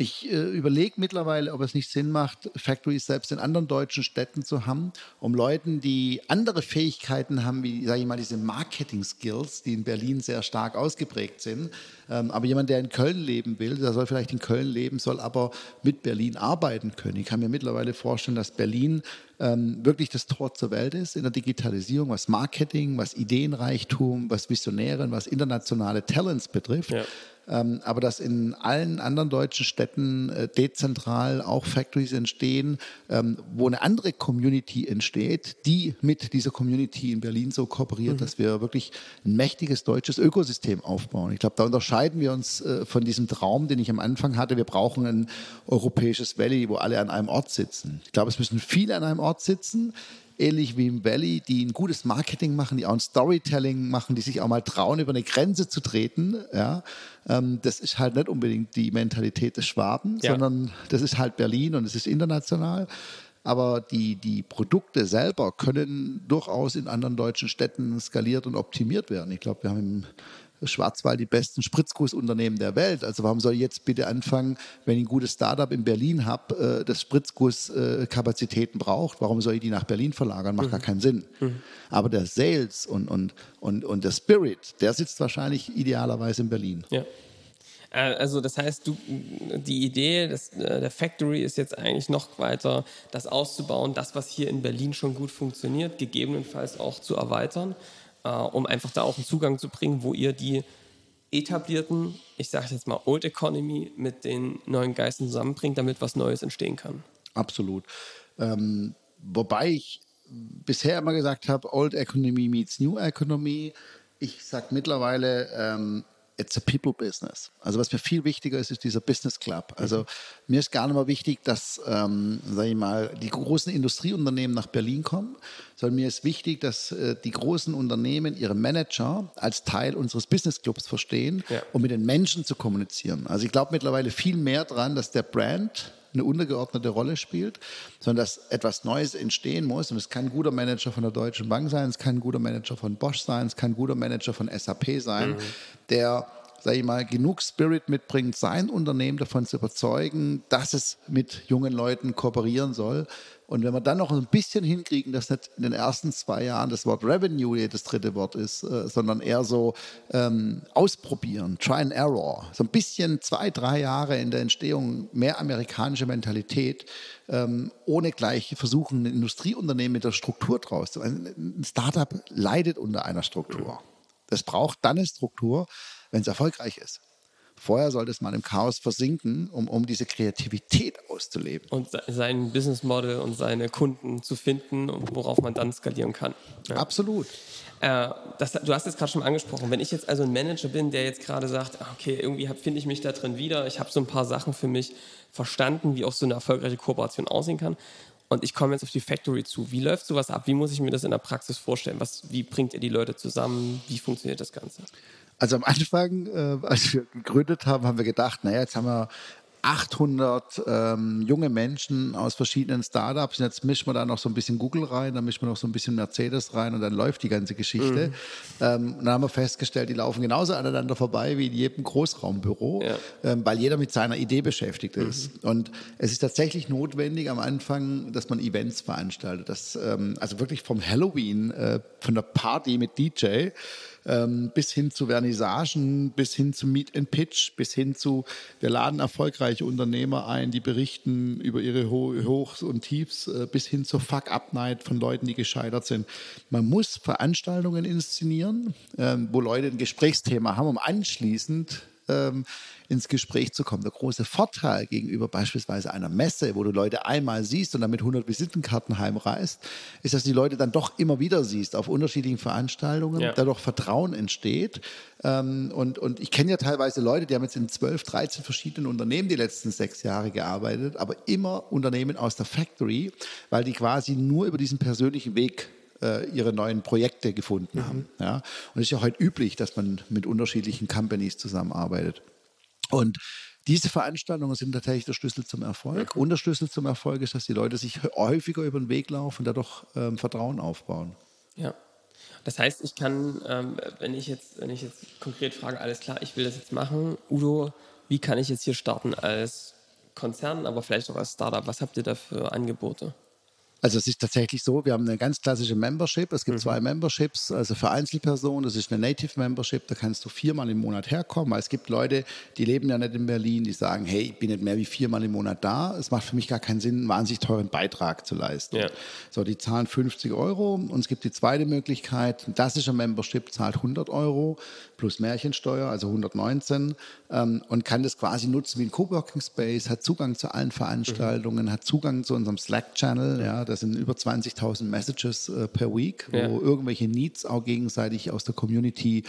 Ich äh, überlege mittlerweile, ob es nicht Sinn macht, Factories selbst in anderen deutschen Städten zu haben, um Leuten, die andere Fähigkeiten haben, wie, sage ich mal, diese Marketing-Skills, die in Berlin sehr stark ausgeprägt sind. Ähm, aber jemand, der in Köln leben will, der soll vielleicht in Köln leben, soll aber mit Berlin arbeiten können. Ich kann mir mittlerweile vorstellen, dass Berlin ähm, wirklich das Tor zur Welt ist in der Digitalisierung, was Marketing, was Ideenreichtum, was Visionäre, was internationale Talents betrifft. Ja. Ähm, aber dass in allen anderen deutschen Städten äh, dezentral auch Factories entstehen, ähm, wo eine andere Community entsteht, die mit dieser Community in Berlin so kooperiert, dass wir wirklich ein mächtiges deutsches Ökosystem aufbauen. Ich glaube, da unterscheiden wir uns äh, von diesem Traum, den ich am Anfang hatte. Wir brauchen ein europäisches Valley, wo alle an einem Ort sitzen. Ich glaube, es müssen viele an einem Ort sitzen ähnlich wie im Valley, die ein gutes Marketing machen, die auch ein Storytelling machen, die sich auch mal trauen, über eine Grenze zu treten. Ja, ähm, das ist halt nicht unbedingt die Mentalität des Schwaben, Ja. sondern das ist halt Berlin und es ist international. Aber die, die Produkte selber können durchaus in anderen deutschen Städten skaliert und optimiert werden. Ich glaube, wir haben im Schwarzwald die besten Spritzgussunternehmen der Welt. Also warum soll ich jetzt bitte anfangen, wenn ich ein gutes Startup in Berlin habe, äh, das Spritzgusskapazitäten braucht, warum soll ich die nach Berlin verlagern? Macht gar keinen Sinn. Aber der Sales und, und, und, und der Spirit, der sitzt wahrscheinlich idealerweise in Berlin. Ja. Äh, also das heißt, du, die Idee des, äh, der Factory ist jetzt eigentlich noch weiter, das auszubauen, das, was hier in Berlin schon gut funktioniert, gegebenenfalls auch zu erweitern, äh, um einfach da auch einen Zugang zu bringen, wo ihr die etablierten, ich sage jetzt mal Old Economy mit den neuen Geistern zusammenbringt, damit was Neues entstehen kann. Absolut. Ähm, wobei ich bisher immer gesagt habe, Old Economy meets New Economy. Ich sage mittlerweile, ähm, it's a people business. Also was mir viel wichtiger ist, ist dieser Business Club. Also mir ist gar nicht mal wichtig, dass, ähm, sage ich mal, die großen Industrieunternehmen nach Berlin kommen, sondern mir ist wichtig, dass äh, die großen Unternehmen ihre Manager als Teil unseres Business Clubs verstehen, ja. um mit den Menschen zu kommunizieren. Also ich glaube mittlerweile viel mehr dran, dass der Brand eine untergeordnete Rolle spielt, sondern dass etwas Neues entstehen muss. Und es kann ein guter Manager von der Deutschen Bank sein, es kann ein guter Manager von Bosch sein, es kann ein guter Manager von SAP sein, mhm. der sage ich mal, genug Spirit mitbringt, sein Unternehmen davon zu überzeugen, dass es mit jungen Leuten kooperieren soll, und wenn wir dann noch ein bisschen hinkriegen, dass nicht in den ersten zwei Jahren das Wort Revenue das dritte Wort ist, äh, sondern eher so ähm, ausprobieren, Try and Error, so ein bisschen zwei, drei Jahre in der Entstehung mehr amerikanische Mentalität, ähm, ohne gleich versuchen, ein Industrieunternehmen mit der Struktur draus zu. Ein Startup leidet unter einer Struktur. Das braucht dann eine Struktur, wenn es erfolgreich ist. Vorher sollte es mal im Chaos versinken, um, um diese Kreativität auszuleben. Und sein Business Model und seine Kunden zu finden, worauf man dann skalieren kann. Ja. Absolut. Äh, das, du hast jetzt gerade schon angesprochen, wenn ich jetzt also ein Manager bin, der jetzt gerade sagt, ah, okay, irgendwie finde ich mich da drin wieder, ich habe so ein paar Sachen für mich verstanden, wie auch so eine erfolgreiche Kooperation aussehen kann. Und ich komme jetzt auf die Factory zu. Wie läuft sowas ab? Wie muss ich mir das in der Praxis vorstellen? Was, wie bringt ihr die Leute zusammen? Wie funktioniert das Ganze? Also am Anfang, äh, als wir gegründet haben, haben wir gedacht, naja, jetzt haben wir 800 ähm, junge Menschen aus verschiedenen Startups. Und jetzt mischen wir da noch so ein bisschen Google rein, dann mischen wir noch so ein bisschen Mercedes rein und dann läuft die ganze Geschichte. Mhm. Ähm, dann haben wir festgestellt, die laufen genauso aneinander vorbei wie in jedem Großraumbüro, ja. ähm, weil jeder mit seiner Idee beschäftigt ist. Mhm. Und es ist tatsächlich notwendig am Anfang, dass man Events veranstaltet. Das, ähm, also wirklich vom Halloween, äh, von der Party mit DJ ähm, bis hin zu Vernissagen, bis hin zu Meet and Pitch, bis hin zu, wir laden erfolgreiche Unternehmer ein, die berichten über ihre Ho Hochs und Tiefs, äh, bis hin zur Fuck-Up-Night von Leuten, die gescheitert sind. Man muss Veranstaltungen inszenieren, ähm, wo Leute ein Gesprächsthema haben, um anschließend ähm, ins Gespräch zu kommen. Der große Vorteil gegenüber beispielsweise einer Messe, wo du Leute einmal siehst und dann mit 100 Visitenkarten heimreist, ist, dass du die Leute dann doch immer wieder siehst auf unterschiedlichen Veranstaltungen, ja. dadurch Vertrauen entsteht. Ähm, und, und ich kenne ja teilweise Leute, die haben jetzt in 12, 13 verschiedenen Unternehmen die letzten sechs Jahre gearbeitet, aber immer Unternehmen aus der Factory, weil die quasi nur über diesen persönlichen Weg äh, ihre neuen Projekte gefunden mhm. haben. Ja? Und es ist ja heute üblich, dass man mit unterschiedlichen Companies zusammenarbeitet. Und diese Veranstaltungen sind tatsächlich der Schlüssel zum Erfolg. Und der Schlüssel zum Erfolg ist, dass die Leute sich häufiger über den Weg laufen und dadurch ähm, Vertrauen aufbauen. Ja. Das heißt, ich kann, ähm, wenn ich jetzt, wenn ich jetzt konkret frage, alles klar, ich will das jetzt machen, Udo, wie kann ich jetzt hier starten als Konzern, aber vielleicht auch als Startup? Was habt ihr da für Angebote? Also es ist tatsächlich so, wir haben eine ganz klassische Membership. Es gibt mhm. zwei Memberships, also für Einzelpersonen, das ist eine Native Membership, da kannst du viermal im Monat herkommen. Weil es gibt Leute, die leben ja nicht in Berlin, die sagen, hey, ich bin nicht mehr wie viermal im Monat da. Es macht für mich gar keinen Sinn, einen wahnsinnig teuren Beitrag zu leisten. Ja. So, die zahlen 50 Euro und es gibt die zweite Möglichkeit, ein klassischer Membership zahlt 100 Euro plus Märchensteuer, also 119 ähm, und kann das quasi nutzen wie ein Coworking Space, hat Zugang zu allen Veranstaltungen, mhm. hat Zugang zu unserem Slack-Channel, ja, das sind über 20.000 Messages äh, per Week, wo ja. irgendwelche Needs auch gegenseitig aus der Community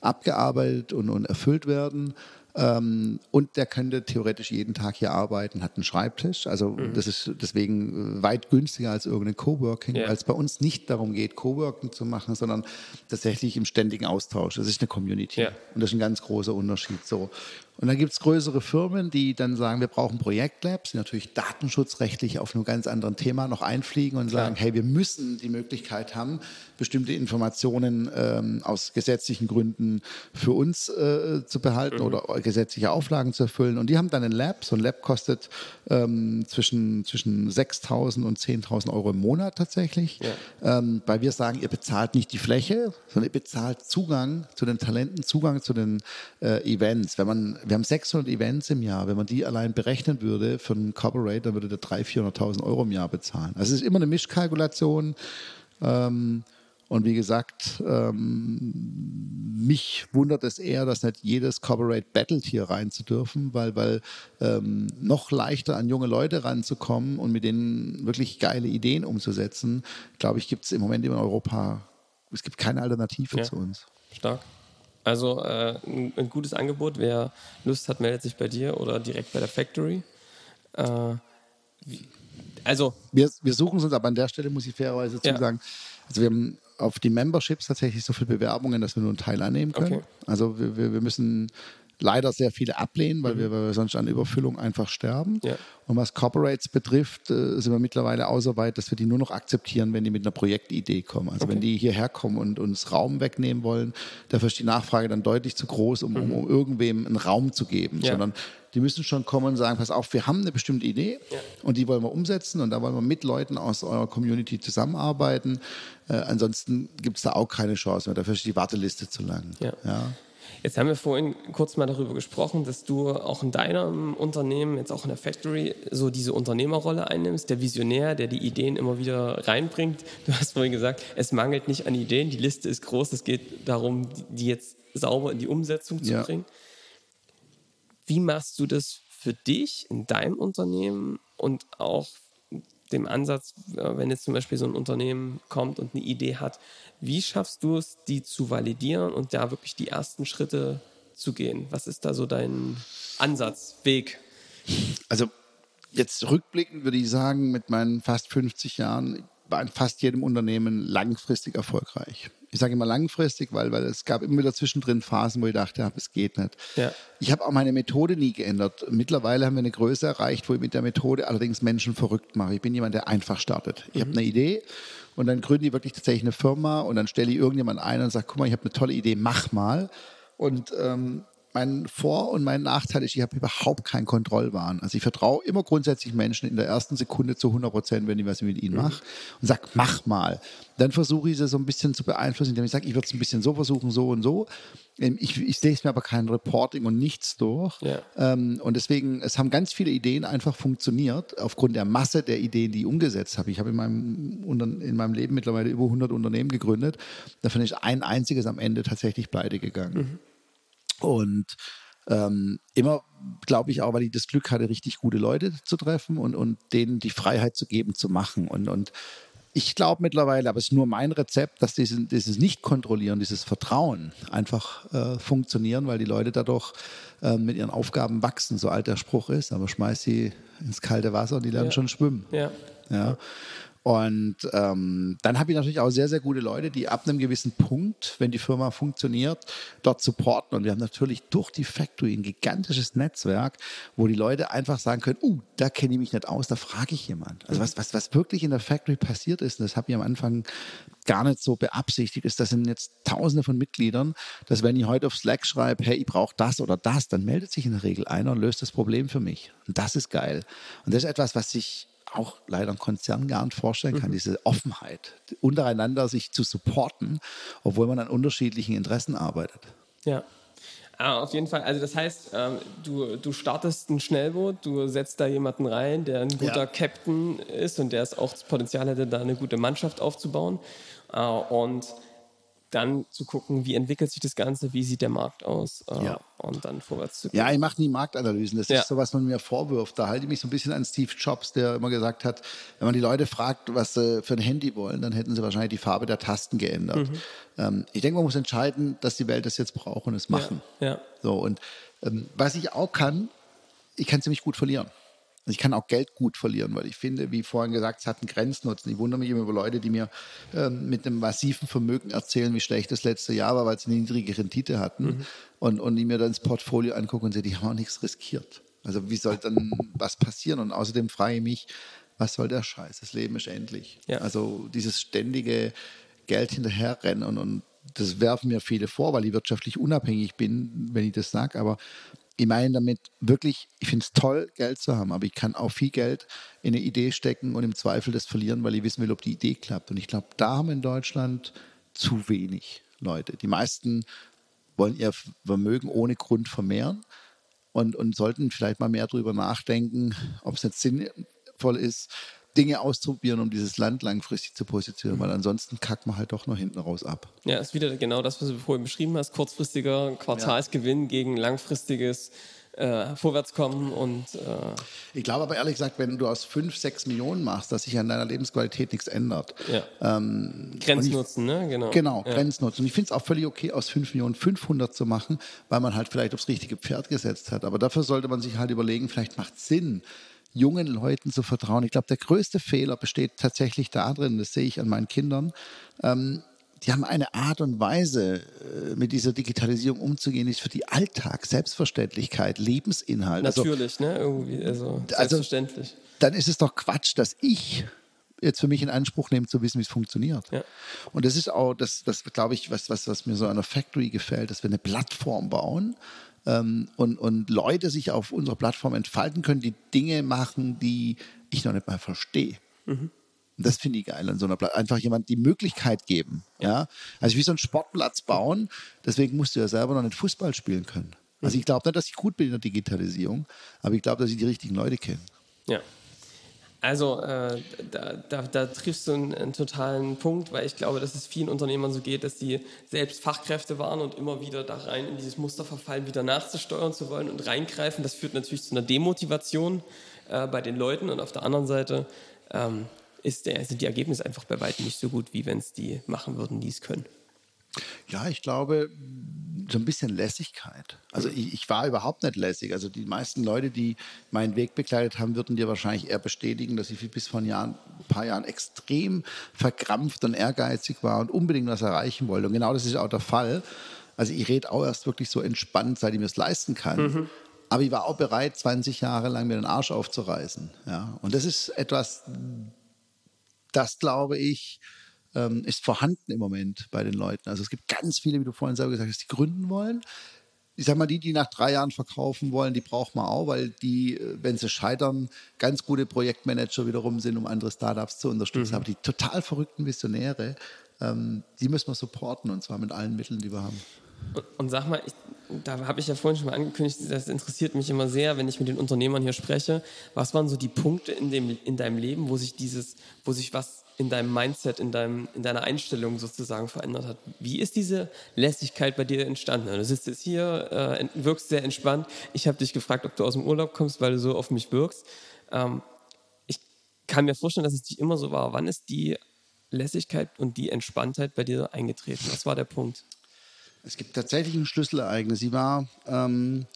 abgearbeitet und, und erfüllt werden. Ähm, und der könnte theoretisch jeden Tag hier arbeiten, hat einen Schreibtisch. Also mhm. das ist deswegen äh, weit günstiger als irgendein Coworking, ja. weil es bei uns nicht darum geht, Coworking zu machen, sondern tatsächlich im ständigen Austausch. Das ist eine Community. Ja. Und das ist ein ganz großer Unterschied. So. Und dann gibt es größere Firmen, die dann sagen, wir brauchen Projektlabs, die natürlich datenschutzrechtlich auf einem ganz anderen Thema noch einfliegen und sagen, hey, wir müssen die Möglichkeit haben, bestimmte Informationen ähm, aus gesetzlichen Gründen für uns äh, zu behalten mhm. oder gesetzliche Auflagen zu erfüllen. Und die haben dann ein Lab. So ein Lab kostet ähm, zwischen, zwischen 6.000 und 10.000 Euro im Monat tatsächlich. Ja. Ähm, weil wir sagen, ihr bezahlt nicht die Fläche, sondern ihr bezahlt Zugang zu den Talenten, Zugang zu den äh, Events. Wenn man wir haben 600 Events im Jahr. Wenn man die allein berechnen würde für einen Corporate, dann würde der 300.000, 400.000 Euro im Jahr bezahlen. Also es ist immer eine Mischkalkulation. Ähm, und wie gesagt, ähm, mich wundert es eher, dass nicht jedes Corporate battelt, hier rein zu dürfen, weil, weil ähm, noch leichter an junge Leute ranzukommen und mit denen wirklich geile Ideen umzusetzen, glaube ich, gibt es im Moment in Europa, es gibt keine Alternative ja, zu uns. Stark. Also äh, ein, ein, gutes Angebot. Wer Lust hat, meldet sich bei dir oder direkt bei der Factory. Äh, wie, also wir, wir suchen es uns, aber an der Stelle muss ich fairerweise ja. sagen, also wir haben auf die Memberships tatsächlich so viele Bewerbungen, dass wir nur einen Teil annehmen können. Okay. Also wir, wir, wir müssen leider sehr viele ablehnen, weil, mhm. wir, weil wir sonst an Überfüllung einfach sterben. Ja. Und was Corporates betrifft, äh, sind wir mittlerweile auch so weit, dass wir die nur noch akzeptieren, wenn die mit einer Projektidee kommen. Also okay. wenn die hierher kommen und uns Raum wegnehmen wollen, dafür ist die Nachfrage dann deutlich zu groß, um, um, um mhm. irgendwem einen Raum zu geben. Ja. Sondern die müssen schon kommen und sagen, pass auf, wir haben eine bestimmte Idee ja. und die wollen wir umsetzen und da wollen wir mit Leuten aus eurer Community zusammenarbeiten. Äh, ansonsten gibt es da auch keine Chance mehr. Dafür ist die Warteliste zu lang. Ja. ja. Jetzt haben wir vorhin kurz mal darüber gesprochen, dass du auch in deinem Unternehmen, jetzt auch in der Factory, so diese Unternehmerrolle einnimmst, der Visionär, der die Ideen immer wieder reinbringt. Du hast vorhin gesagt, es mangelt nicht an Ideen, die Liste ist groß, es geht darum, die jetzt sauber in die Umsetzung zu ja. bringen. Wie machst du das für dich in deinem Unternehmen und auch dem Ansatz, äh, wenn jetzt zum Beispiel so ein Unternehmen kommt und eine Idee hat, wie schaffst du es, die zu validieren und da wirklich die ersten Schritte zu gehen? Was ist da so dein Ansatz, Weg? Also jetzt rückblickend würde ich sagen, mit meinen fast 50 Jahren war in fast jedem Unternehmen langfristig erfolgreich ich sage immer langfristig, weil, weil es gab immer wieder zwischendrin Phasen, wo ich dachte, ja, es geht nicht. Ja. Ich habe auch meine Methode nie geändert. Mittlerweile haben wir eine Größe erreicht, wo ich mit der Methode allerdings Menschen verrückt mache. Ich bin jemand, der einfach startet. Ich mhm. habe eine Idee und dann gründe ich wirklich tatsächlich eine Firma und dann stelle ich irgendjemand ein und sage, guck mal, ich habe eine tolle Idee, mach mal. Und ähm, mein Vor- und mein Nachteil ist, ich habe überhaupt keinen Kontrollwahn. Also ich vertraue immer grundsätzlich Menschen in der ersten Sekunde zu 100 Prozent, wenn ich was mit ihnen mache und sage, mach mal. Dann versuche ich sie so ein bisschen zu beeinflussen, indem ich sage, ich würde es ein bisschen so versuchen, so und so. Ähm, ich, ich lese mir aber kein Reporting und nichts durch. Ja. Ähm, und deswegen, es haben ganz viele Ideen einfach funktioniert, aufgrund der Masse der Ideen, die ich umgesetzt habe. Ich habe in meinem, in meinem Leben mittlerweile über 100 Unternehmen gegründet. Davon ist ein einziges am Ende tatsächlich pleite gegangen. Mhm. Und ähm, immer, glaube ich, auch, weil ich das Glück hatte, richtig gute Leute zu treffen und, und denen die Freiheit zu geben, zu machen. Und, und ich glaube mittlerweile, aber es ist nur mein Rezept, dass dieses, dieses Nicht-Kontrollieren, dieses Vertrauen einfach äh, funktionieren, weil die Leute dadurch äh, mit ihren Aufgaben wachsen. So alt der Spruch ist, aber schmeiß sie ins kalte Wasser und die lernen ja. schon schwimmen. Ja. ja. Und ähm, dann habe ich natürlich auch sehr, sehr gute Leute, die ab einem gewissen Punkt, wenn die Firma funktioniert, dort supporten. Und wir haben natürlich durch die Factory ein gigantisches Netzwerk, wo die Leute einfach sagen können, uh, da kenne ich mich nicht aus, da frage ich jemand. Also was, was, was wirklich in der Factory passiert ist, und das habe ich am Anfang gar nicht so beabsichtigt, ist, das sind jetzt tausende von Mitgliedern, dass wenn ich heute auf Slack schreibe, hey, ich brauche das oder das, dann meldet sich in der Regel einer und löst das Problem für mich. Und das ist geil. Und das ist etwas, was sich auch leider ein Konzern gar nicht vorstellen kann, mhm. diese Offenheit, untereinander sich zu supporten, obwohl man an unterschiedlichen Interessen arbeitet. Ja. Ah, auf jeden Fall. Also das heißt, ähm, du, du startest ein Schnellboot, du setzt da jemanden rein, der ein guter ja. Captain ist und der es auch das Potenzial hätte, da eine gute Mannschaft aufzubauen. Äh, und dann zu gucken, wie entwickelt sich das Ganze, wie sieht der Markt aus äh, ja. und dann vorwärts zu gehen. Ja, ich mache nie Marktanalysen. Das ja. ist so, was man mir vorwirft. Da halte ich mich so ein bisschen an Steve Jobs, der immer gesagt hat, wenn man die Leute fragt, was sie für ein Handy wollen, dann hätten sie wahrscheinlich die Farbe der Tasten geändert. Mhm. Ähm, ich denke, man muss entscheiden, dass die Welt das jetzt braucht und es machen. Ja. ja. So, und ähm, was ich auch kann, ich kann ziemlich gut verlieren. Ich kann auch Geld gut verlieren, weil ich finde, wie vorhin gesagt, es hat einen Grenznutzen. Ich wundere mich immer über Leute, die mir ähm, mit einem massiven Vermögen erzählen, wie schlecht das letzte Jahr war, weil sie eine niedrige Rendite hatten. Mhm. Und, und die mir dann das Portfolio angucken und sehen, die haben auch nichts riskiert. Also wie soll dann was passieren? Und außerdem frage ich mich, was soll der Scheiß? Das Leben ist endlich. Ja. Also dieses ständige Geld hinterherrennen und, und das werfen mir viele vor, weil ich wirtschaftlich unabhängig bin, wenn ich das sage. Aber ich meine damit wirklich, ich finde es toll, Geld zu haben, aber ich kann auch viel Geld in eine Idee stecken und im Zweifel das verlieren, weil ich wissen will, ob die Idee klappt. Und ich glaube, da haben wir in Deutschland zu wenig Leute. Die meisten wollen ihr Vermögen ohne Grund vermehren. und, und sollten vielleicht mal mehr darüber nachdenken, ob es jetzt sinnvoll ist, Dinge auszuprobieren, um dieses Land langfristig zu positionieren, weil ansonsten kackt man halt doch noch hinten raus ab. Ja, ist wieder genau das, was du vorhin beschrieben hast, kurzfristiger Quartalsgewinn ja. gegen langfristiges äh, Vorwärtskommen und äh ich glaube aber ehrlich gesagt, wenn du aus fünf, sechs Millionen machst, dass sich an deiner Lebensqualität nichts ändert. Ja. Ähm, Grenznutzen, ich, ne? Genau. Genau, ja. Grenznutzen. Und ich finde es auch völlig okay, aus fünf Millionen 500 zu machen, weil man halt vielleicht aufs richtige Pferd gesetzt hat. Aber dafür sollte man sich halt überlegen, vielleicht macht es Sinn, jungen Leuten zu vertrauen. Ich glaube, der größte Fehler besteht tatsächlich darin, das sehe ich an meinen Kindern, ähm, die haben eine Art und Weise, äh, mit dieser Digitalisierung umzugehen, die ist für die Alltag, Selbstverständlichkeit, Lebensinhalt. Also Natürlich, also, ne? Irgendwie, also, also selbstverständlich. Also, dann ist es doch Quatsch, dass ich jetzt für mich in Anspruch nehme, zu wissen, wie es funktioniert. Ja. Und das ist auch, das, das glaube ich, was, was, was mir so an der Factory gefällt, dass wir eine Plattform bauen, ähm, und, und Leute sich auf unserer Plattform entfalten können, die Dinge machen, die ich noch nicht mal verstehe. Mhm. Das finde ich geil an so einer Plattform. Einfach jemand die Möglichkeit geben. Ja? Also wie so einen Sportplatz bauen. Deswegen musst du ja selber noch nicht Fußball spielen können. Also ich glaube nicht, dass ich gut bin in der Digitalisierung, aber ich glaube, dass ich die richtigen Leute kenne. Ja. Also äh, da, da, da, triffst du einen, einen, totalen Punkt, weil ich glaube, dass es vielen Unternehmern so geht, dass die selbst Fachkräfte waren und immer wieder da rein in dieses Muster verfallen, wieder nachzusteuern zu wollen und reingreifen. Das führt natürlich zu einer Demotivation äh, bei den Leuten und auf der anderen Seite ähm, der, sind die Ergebnisse einfach bei weitem nicht so gut, wie wenn es die machen würden, die es können. Ja, ich glaube, so ein bisschen Lässigkeit. Also ich, ich, war überhaupt nicht lässig. Also die meisten Leute, die meinen Weg begleitet haben, würden dir wahrscheinlich eher bestätigen, dass ich bis vor ein, Jahr, ein paar Jahren extrem verkrampft und ehrgeizig war und unbedingt was erreichen wollte. Und genau das ist auch der Fall. Also ich rede auch erst wirklich so entspannt, seit ich mir es leisten kann. Mhm. Aber ich war auch bereit, 20 Jahre lang mir den Arsch aufzureißen. Ja? Und das ist etwas, das glaube ich, ähm, ist vorhanden im Moment bei den Leuten. Also es gibt ganz viele, wie du vorhin selber gesagt hast, die gründen wollen. Ich sag mal, die, die nach drei Jahren verkaufen wollen, die braucht man auch, weil die, äh, wenn sie scheitern, ganz gute Projektmanager wiederum sind, um andere Startups zu unterstützen. Mhm. Aber die total verrückten Visionäre, ähm, die müssen wir supporten und zwar mit allen Mitteln, die wir haben. Und, und sag mal, ich, da habe ich ja vorhin schon mal angekündigt, das interessiert mich immer sehr, wenn ich mit den Unternehmern hier spreche. Was waren so die Punkte in, dem, in deinem Leben, wo sich dieses, wo sich was in deinem Mindset, in, deinem, in deiner Einstellung sozusagen verändert hat? Wie ist diese Lässigkeit bei dir entstanden? Du sitzt jetzt hier, äh, wirkst sehr entspannt. Ich habe dich gefragt, ob du aus dem Urlaub kommst, weil du so auf mich wirkst. Ähm, ich kann mir vorstellen, dass es dich immer so war. Wann ist die Lässigkeit und die Entspanntheit bei dir eingetreten? Was war der Punkt? Es gibt tatsächlich ein Schlüsselereignis. Sie war, ähm,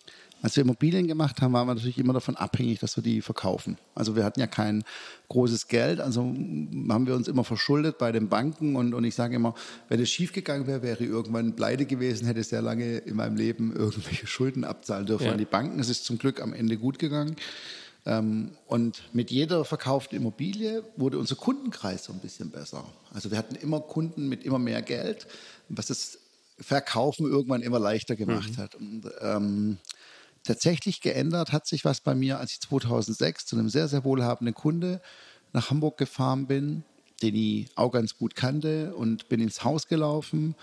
als wir Immobilien gemacht haben, waren wir natürlich immer davon abhängig, dass wir die verkaufen. Also wir hatten ja kein großes Geld, also haben wir uns immer verschuldet bei den Banken und, und ich sage immer, wenn es schiefgegangen wäre, wäre ich irgendwann pleite gewesen, hätte sehr lange in meinem Leben irgendwelche Schulden abzahlen dürfen ja. an die Banken. Es ist zum Glück am Ende gut gegangen. Ähm, und mit jeder verkauften Immobilie wurde unser Kundenkreis so ein bisschen besser. Also wir hatten immer Kunden mit immer mehr Geld, was das Verkaufen irgendwann immer leichter gemacht mhm. hat. Und, ähm, tatsächlich geändert hat sich was bei mir, als ich 2006 zu einem sehr, sehr wohlhabenden Kunde nach Hamburg gefahren bin, den ich auch ganz gut kannte und bin ins Haus gelaufen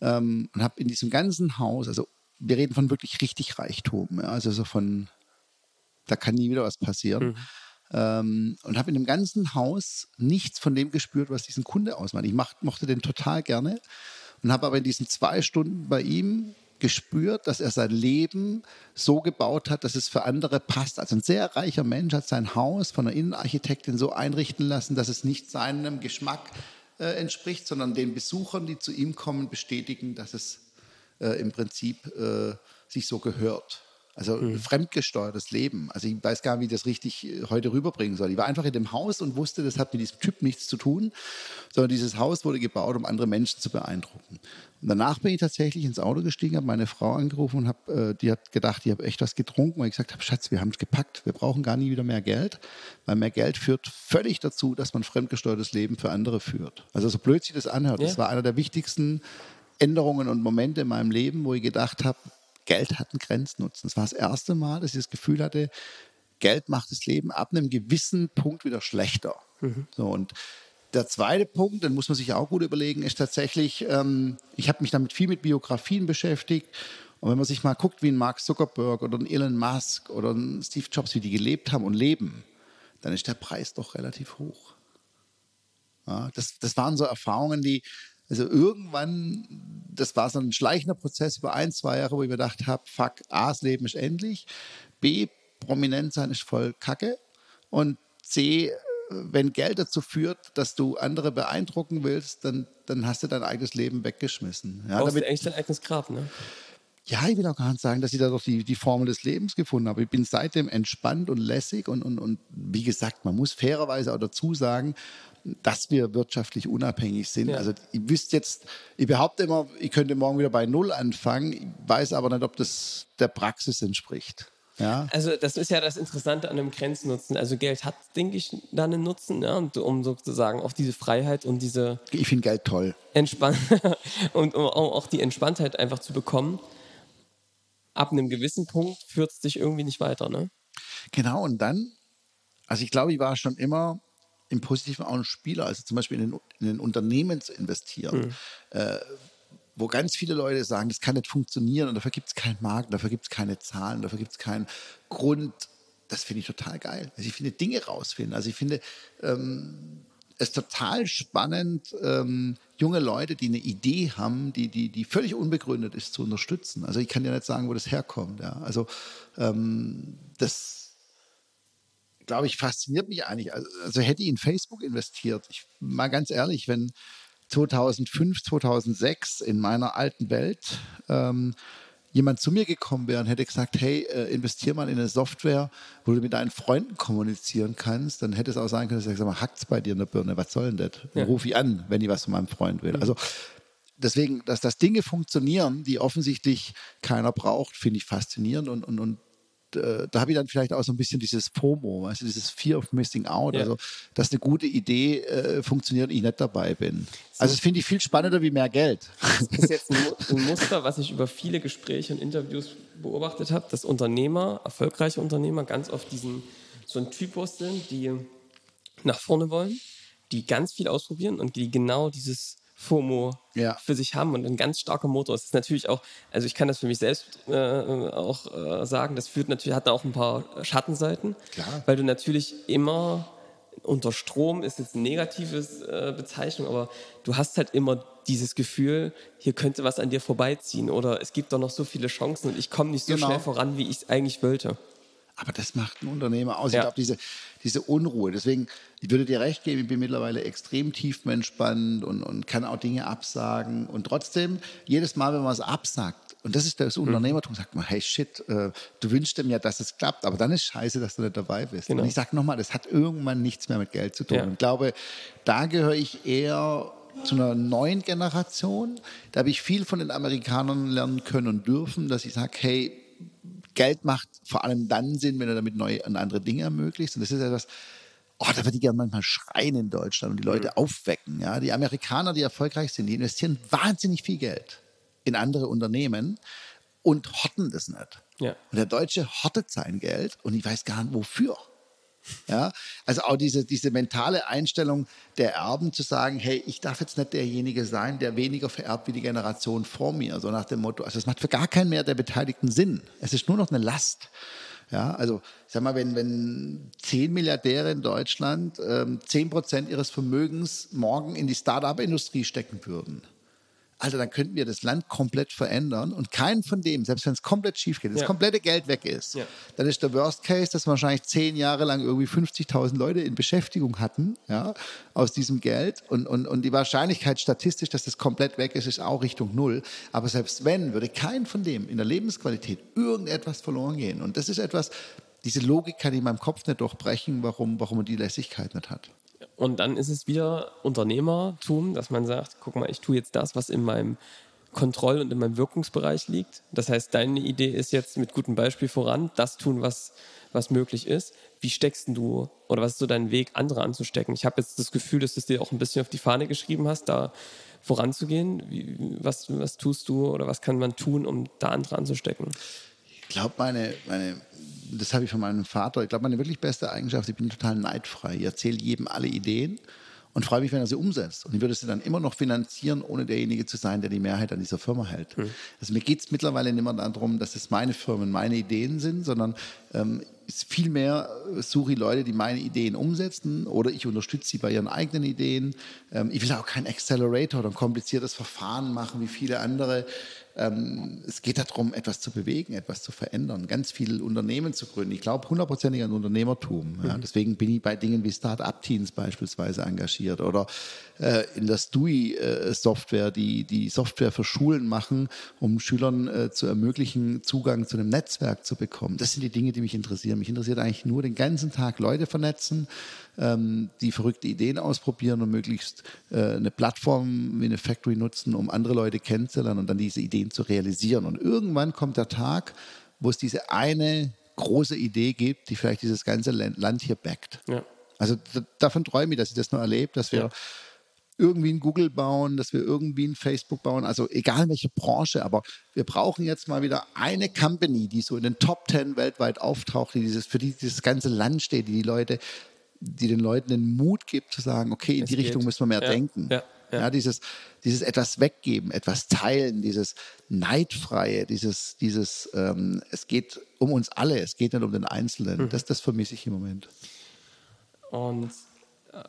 ähm, und habe in diesem ganzen Haus, also wir reden von wirklich richtig Reichtum, ja, also so von, da kann nie wieder was passieren. Mhm. Ähm, und habe in dem ganzen Haus nichts von dem gespürt, was diesen Kunde ausmacht. Ich mach, mochte den total gerne und habe aber in diesen zwei Stunden bei ihm gespürt, dass er sein Leben so gebaut hat, dass es für andere passt. Also ein sehr reicher Mensch hat sein Haus von einer Innenarchitektin so einrichten lassen, dass es nicht seinem Geschmack äh, entspricht, sondern den Besuchern, die zu ihm kommen, bestätigen, dass es äh, im Prinzip äh, sich so gehört. Also mhm. fremdgesteuertes Leben. Also ich weiß gar nicht, wie ich das richtig äh, heute rüberbringen soll. Ich war einfach in dem Haus und wusste, das hat mit diesem Typ nichts zu tun, sondern dieses Haus wurde gebaut, um andere Menschen zu beeindrucken. Und danach bin ich tatsächlich ins Auto gestiegen, habe meine Frau angerufen und hab, äh, die hat gedacht, ich habe echt was getrunken, weil ich gesagt habe, Schatz, wir haben es gepackt, wir brauchen gar nie wieder mehr Geld, weil mehr Geld führt völlig dazu, dass man fremdgesteuertes Leben für andere führt. Also so blöd sich das anhört, ja. das war einer der wichtigsten Änderungen und Momente in meinem Leben, wo ich gedacht habe, Geld hat einen Grenznutzen. Es war das erste Mal, dass ich das Gefühl hatte, Geld macht das Leben ab einem gewissen Punkt wieder schlechter. Mhm. So, und der zweite Punkt, den muss man sich auch gut überlegen, ist tatsächlich, ähm, ich habe mich damit viel mit Biografien beschäftigt Und wenn man sich mal guckt, wie ein Mark Zuckerberg oder ein Elon Musk oder ein Steve Jobs, wie die gelebt haben und leben, dann ist der Preis doch relativ hoch. Ja, das, das waren so Erfahrungen, die, also irgendwann, das war so ein schleichender Prozess über ein, zwei Jahre, wo ich mir gedacht habe, fuck, A, das Leben ist endlich, B, prominent sein ist voll Kacke und C, wenn Geld dazu führt, dass du andere beeindrucken willst, dann, dann hast du dein eigenes Leben weggeschmissen. Ja, damit, eigentlich dein eigenes Grab, ne? Ja, ich will auch gar nicht sagen, dass ich da doch die, die Formel des Lebens gefunden habe. Ich bin seitdem entspannt und lässig und, und, und wie gesagt, man muss fairerweise auch dazu sagen, dass wir wirtschaftlich unabhängig sind. Ja. Also ich wüsste jetzt, ich behaupte immer, ich könnte morgen wieder bei Null anfangen, ich weiß aber nicht, ob das der Praxis entspricht. Ja. Also das ist ja das Interessante an dem Grenznutzen. Also Geld hat, denke ich, da einen Nutzen, ja, und um sozusagen auch diese Freiheit und diese... Ich finde Geld toll. Entspann und um auch die Entspanntheit einfach zu bekommen. Ab einem gewissen Punkt führt es dich irgendwie nicht weiter, ne? Genau, und dann, also ich glaube, ich war schon immer im Positiven auch ein Spieler, also zum Beispiel in den, in den Unternehmen zu investieren. Mhm. Äh, wo ganz viele Leute sagen, das kann nicht funktionieren und dafür gibt es keinen Markt, dafür gibt es keine Zahlen, dafür gibt es keinen Grund. Das finde ich total geil. Also ich finde Dinge rausfinden. Also ich finde ähm, es total spannend, ähm, junge Leute, die eine Idee haben, die, die, die völlig unbegründet ist, zu unterstützen. Also ich kann ja nicht sagen, wo das herkommt. Ja. Also ähm, das glaube ich, fasziniert mich eigentlich. Also, also hätte ich in Facebook investiert. Ich mal ganz ehrlich, wenn 2005, 2006 in meiner alten Welt ähm, jemand zu mir gekommen wäre und hätte gesagt, hey, äh, investier mal in eine Software, wo du mit deinen Freunden kommunizieren kannst, dann hätte es auch sein können, dass ich sage, hackt es bei dir in der Birne, was soll denn das? Ja. Ruf ich an, wenn ich was von meinem Freund will. Also deswegen, dass das Dinge funktionieren, die offensichtlich keiner braucht, finde ich faszinierend und, und, und äh, da habe ich dann vielleicht auch so ein bisschen dieses FOMO, du, dieses Fear of Missing Out, ja. also dass eine gute Idee äh, funktioniert und ich nicht dabei bin. Also das finde ich viel spannender wie mehr Geld. Das ist jetzt ein, ein Muster, was ich über viele Gespräche und Interviews beobachtet habe, dass Unternehmer, erfolgreiche Unternehmer ganz oft diesen so ein Typus sind, die nach vorne wollen, die ganz viel ausprobieren und die genau dieses FOMO ja. für sich haben und ein ganz starker Motor. Es ist natürlich auch, also ich kann das für mich selbst äh, auch äh, sagen, das führt natürlich, hat auch ein paar Schattenseiten, Klar. weil du natürlich immer unter Strom ist jetzt eine negative äh, Bezeichnung, aber du hast halt immer dieses Gefühl, hier könnte was an dir vorbeiziehen oder es gibt doch noch so viele Chancen und ich komme nicht so genau. schnell voran, wie ich es eigentlich wollte. Aber das macht ein Unternehmer aus. Ja. Ich glaube, diese, diese Unruhe. Deswegen, ich würde dir recht geben, ich bin mittlerweile extrem tiefenentspannt und, und kann auch Dinge absagen. Und trotzdem, jedes Mal, wenn man was absagt, und das ist das mhm. Unternehmertum, sagt man, hey shit, äh, du wünschst dir ja, dass es klappt, aber dann ist scheiße, dass du nicht dabei bist. Genau. Und ich sage nochmal, das hat irgendwann nichts mehr mit Geld zu tun. Ja. Und ich glaube, da gehöre ich eher zu einer neuen Generation. Da habe ich viel von den Amerikanern lernen können und dürfen, dass ich sage, hey, Geld macht vor allem dann Sinn, wenn er damit neue und andere Dinge ermöglicht. Und das ist etwas, oh, da würde ich gerne manchmal schreien in Deutschland und die Leute mhm. aufwecken. Ja? Die Amerikaner, die erfolgreich sind, die investieren wahnsinnig viel Geld in andere Unternehmen und horten das nicht. Ja. Und der Deutsche hortet sein Geld und ich weiß gar nicht wofür. Ja, also auch diese, diese mentale Einstellung der Erben zu sagen, hey, ich darf jetzt nicht derjenige sein, der weniger vererbt wie die Generation vor mir, so nach dem Motto, also es macht für gar keinen mehr der Beteiligten Sinn. Es ist nur noch eine Last. Ja, also sag mal, wenn, wenn zehn Milliardäre in Deutschland ähm, zehn Prozent ihres Vermögens morgen in die Start-up-Industrie stecken würden, Alter, dann könnten wir das Land komplett verändern und keinen von dem, selbst wenn es komplett schief geht, das ja. komplette Geld weg ist, ja. dann ist der Worst Case, dass wir wahrscheinlich zehn Jahre lang irgendwie 50.000 Leute in Beschäftigung hatten, ja, aus diesem Geld und, und, und die Wahrscheinlichkeit statistisch, dass das komplett weg ist, ist auch Richtung Null. Aber selbst wenn, würde kein von dem in der Lebensqualität irgendetwas verloren gehen. Und das ist etwas, diese Logik kann ich in meinem Kopf nicht durchbrechen, warum, warum man die Lässigkeit nicht hat. Und dann ist es wieder Unternehmertum, dass man sagt, guck mal, ich tue jetzt das, was in meinem Kontroll- und in meinem Wirkungsbereich liegt. Das heißt, deine Idee ist jetzt mit gutem Beispiel voran, das tun, was, was möglich ist. Wie steckst du oder was ist so dein Weg, andere anzustecken? Ich habe jetzt das Gefühl, dass du es dir auch ein bisschen auf die Fahne geschrieben hast, da voranzugehen. Wie, was, was tust du oder was kann man tun, um da andere anzustecken? Ich glaube, meine, meine das habe ich von meinem Vater, ich glaube, meine wirklich beste Eigenschaft, ich bin total neidfrei. Ich erzähle jedem alle Ideen und freue mich, wenn er sie umsetzt. Und ich würde sie dann immer noch finanzieren, ohne derjenige zu sein, der die Mehrheit an dieser Firma hält. Mhm. Also mir geht es mittlerweile nicht mehr darum, dass es meine Firmen, meine Ideen sind, sondern ähm, vielmehr suche ich Leute, die meine Ideen umsetzen oder ich unterstütze sie bei ihren eigenen Ideen. Ähm, ich will auch kein Accelerator oder ein kompliziertes Verfahren machen wie viele andere. Ähm, es geht darum, etwas zu bewegen, etwas zu verändern, ganz viele Unternehmen zu gründen. Ich glaube hundertprozentig an Unternehmertum. Ja. Mhm. Deswegen bin ich bei Dingen wie Start-up-Teams beispielsweise engagiert oder äh, in der STUI-Software, die die Software für Schulen machen, um Schülern äh, zu ermöglichen, Zugang zu einem Netzwerk zu bekommen. Das sind die Dinge, die mich interessieren. Mich interessiert eigentlich nur den ganzen Tag Leute vernetzen, ähm, die verrückte Ideen ausprobieren und möglichst äh, eine Plattform wie eine Factory nutzen, um andere Leute kennenzulernen und dann diese Ideen zu realisieren. Und irgendwann kommt der Tag, wo es diese eine große Idee gibt, die vielleicht dieses ganze Land hier backt. Ja. Also davon träume ich, dass ich das nur erlebe, dass wir ja. irgendwie ein Google bauen, dass wir irgendwie ein Facebook bauen, also egal welche Branche, aber wir brauchen jetzt mal wieder eine Company, die so in den Top Ten weltweit auftaucht, die dieses, für die dieses ganze Land steht, die die Leute die den Leuten den Mut gibt zu sagen, okay, in es die geht. Richtung müssen wir mehr ja, denken. Ja, ja. ja, dieses, dieses etwas weggeben, etwas teilen, dieses Neidfreie, dieses, dieses ähm, es geht um uns alle, es geht nicht um den Einzelnen. Mhm. Das, das vermisse ich im Moment. Und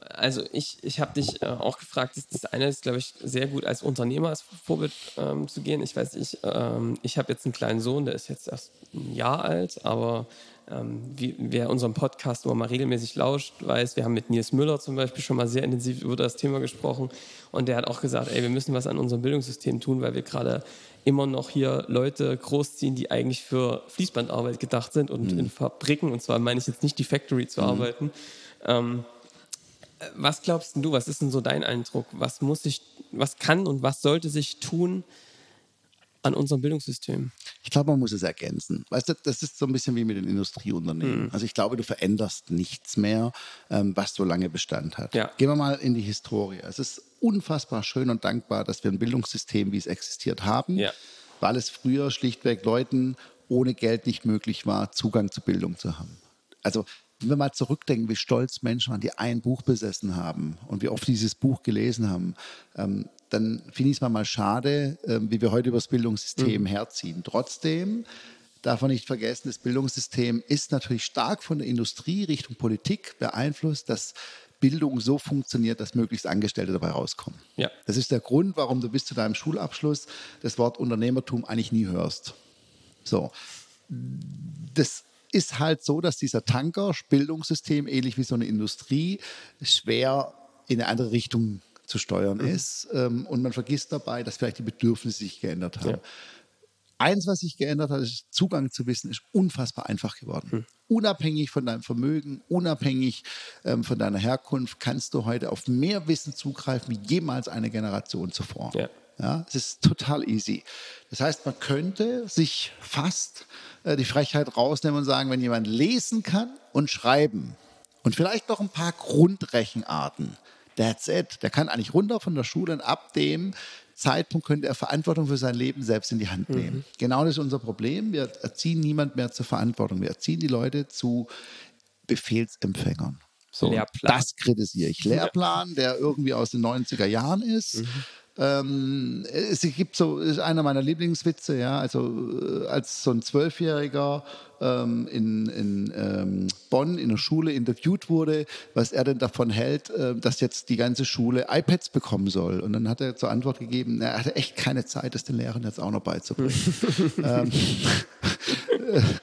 also ich, ich habe dich äh, auch gefragt, das, das eine ist, glaube ich, sehr gut als Unternehmer als Vorbild ähm, zu gehen. Ich weiß, ich, ähm, ich habe jetzt einen kleinen Sohn, der ist jetzt erst ein Jahr alt, aber ähm, wie, wer unseren Podcast immer mal regelmäßig lauscht, weiß, wir haben mit Nils Müller zum Beispiel schon mal sehr intensiv über das Thema gesprochen und der hat auch gesagt, ey, wir müssen was an unserem Bildungssystem tun, weil wir gerade immer noch hier Leute großziehen, die eigentlich für Fließbandarbeit gedacht sind und mhm. in Fabriken, und zwar meine ich jetzt nicht die Factory zu mhm. arbeiten. Ähm, was glaubst du, was ist denn so dein Eindruck? Was muss sich, was kann und was sollte sich tun, an unserem Bildungssystem? Ich glaube, man muss es ergänzen. Weißt du, das ist so ein bisschen wie mit den Industrieunternehmen. Mhm. Also ich glaube, du veränderst nichts mehr, ähm, was so lange Bestand hat. Ja. Gehen wir mal in die Historie. Es ist unfassbar schön und dankbar, dass wir ein Bildungssystem, wie es existiert, haben, ja. weil es früher schlichtweg Leuten ohne Geld nicht möglich war, Zugang zu Bildung zu haben. Also wenn wir mal zurückdenken, wie stolz Menschen waren, die ein Buch besessen haben und wie oft dieses Buch gelesen haben, ähm, dann finde ich es mal schade, äh, wie wir heute über das Bildungssystem mhm. herziehen. Trotzdem darf man nicht vergessen, das Bildungssystem ist natürlich stark von der Industrie Richtung Politik beeinflusst, dass Bildung so funktioniert, dass möglichst Angestellte dabei rauskommen. Ja. Das ist der Grund, warum du bis zu deinem Schulabschluss das Wort Unternehmertum eigentlich nie hörst. So. Das ist halt so, dass dieser Tanker, Bildungssystem, ähnlich wie so eine Industrie, schwer in eine andere Richtung zu steuern mhm. ist. Ähm, und man vergisst dabei, dass vielleicht die Bedürfnisse sich geändert haben. Ja. Eins, was sich geändert hat, ist Zugang zu Wissen ist unfassbar einfach geworden. Mhm. Unabhängig von deinem Vermögen, unabhängig ähm, von deiner Herkunft, kannst du heute auf mehr Wissen zugreifen wie jemals eine Generation zuvor. Ja. Ja, es ist total easy. Das heißt, man könnte sich fast äh, die Frechheit rausnehmen und sagen, wenn jemand lesen kann und schreiben und vielleicht noch ein paar Grundrechenarten, That's it. Der kann eigentlich runter von der Schule und ab dem Zeitpunkt könnte er Verantwortung für sein Leben selbst in die Hand nehmen. Mhm. Genau das ist unser Problem. Wir erziehen niemand mehr zur Verantwortung. Wir erziehen die Leute zu Befehlsempfängern. So, das kritisiere ich. Lehrplan, der irgendwie aus den 90er Jahren ist. Mhm. Ähm, es gibt so, ist einer meiner Lieblingswitze, ja, also äh, als so ein Zwölfjähriger ähm, in, in ähm, Bonn in der Schule interviewt wurde, was er denn davon hält, äh, dass jetzt die ganze Schule iPads bekommen soll. Und dann hat er zur Antwort gegeben, er hatte echt keine Zeit, das den Lehrern jetzt auch noch beizubringen. ähm,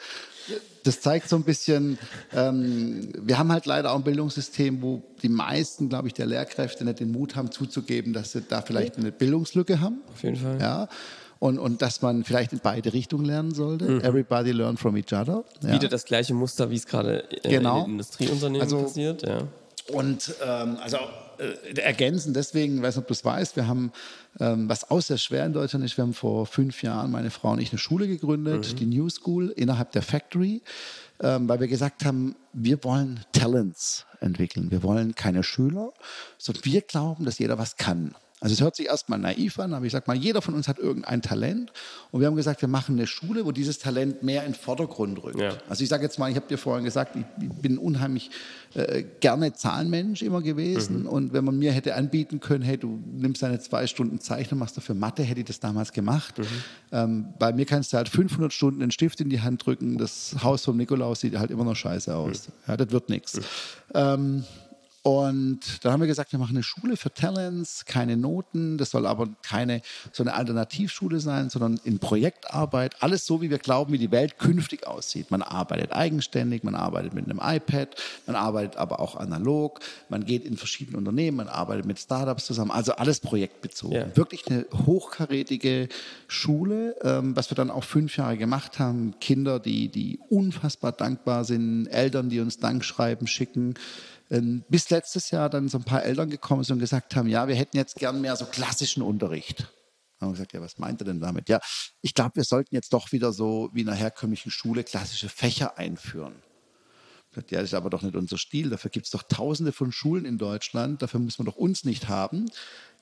das zeigt so ein bisschen, ähm, wir haben halt leider auch ein Bildungssystem, wo die meisten, glaube ich, der Lehrkräfte nicht den Mut haben zuzugeben, dass sie da vielleicht eine Bildungslücke haben. Auf jeden Fall. Ja. Und, und dass man vielleicht in beide Richtungen lernen sollte. Mhm. Everybody learn from each other. Ja. Wieder das gleiche Muster, wie es gerade äh, genau. in den Industrieunternehmen also, passiert. Ja. Und ähm, also äh, ergänzen, deswegen, ich weiß nicht, ob du es weißt, wir haben, ähm, was auch sehr schwer in Deutschland ist, wir haben vor fünf Jahren, meine Frau und ich, eine Schule gegründet, mhm. die New School, innerhalb der Factory, ähm, weil wir gesagt haben, wir wollen Talents entwickeln. Wir wollen keine Schüler, sondern wir glauben, dass jeder was kann. Also es hört sich erstmal naiv an, aber ich sage mal, jeder von uns hat irgendein Talent und wir haben gesagt, wir machen eine Schule, wo dieses Talent mehr in den Vordergrund rückt. Ja. Also ich sage jetzt mal, ich habe dir vorhin gesagt, ich bin unheimlich äh, gerne Zahlenmensch immer gewesen mhm. und wenn man mir hätte anbieten können, hey, du nimmst deine zwei Stunden Zeichnen, machst dafür Mathe, hätte ich das damals gemacht. Mhm. Ähm, bei mir kannst du halt 500 Stunden den Stift in die Hand drücken, das Haus vom Nikolaus sieht halt immer noch scheiße aus. Mhm. Ja, das wird nichts. Mhm. Ähm, und da haben wir gesagt, wir machen eine Schule für Talents, keine Noten. Das soll aber keine so eine Alternativschule sein, sondern in Projektarbeit. Alles so, wie wir glauben, wie die Welt künftig aussieht. Man arbeitet eigenständig, man arbeitet mit einem iPad, man arbeitet aber auch analog, man geht in verschiedene Unternehmen, man arbeitet mit Startups zusammen. Also alles projektbezogen. Ja. Wirklich eine hochkarätige Schule, ähm, was wir dann auch fünf Jahre gemacht haben. Kinder, die, die unfassbar dankbar sind, Eltern, die uns Dankschreiben schicken. Ähm, bis letztes Jahr dann so ein paar Eltern gekommen sind und gesagt haben, ja, wir hätten jetzt gern mehr so klassischen Unterricht. Haben wir gesagt, ja, was meint er denn damit? Ja, ich glaube, wir sollten jetzt doch wieder so wie in einer herkömmlichen Schule klassische Fächer einführen. Ja, das ist aber doch nicht unser Stil. Dafür gibt es doch tausende von Schulen in Deutschland. Dafür muss man doch uns nicht haben,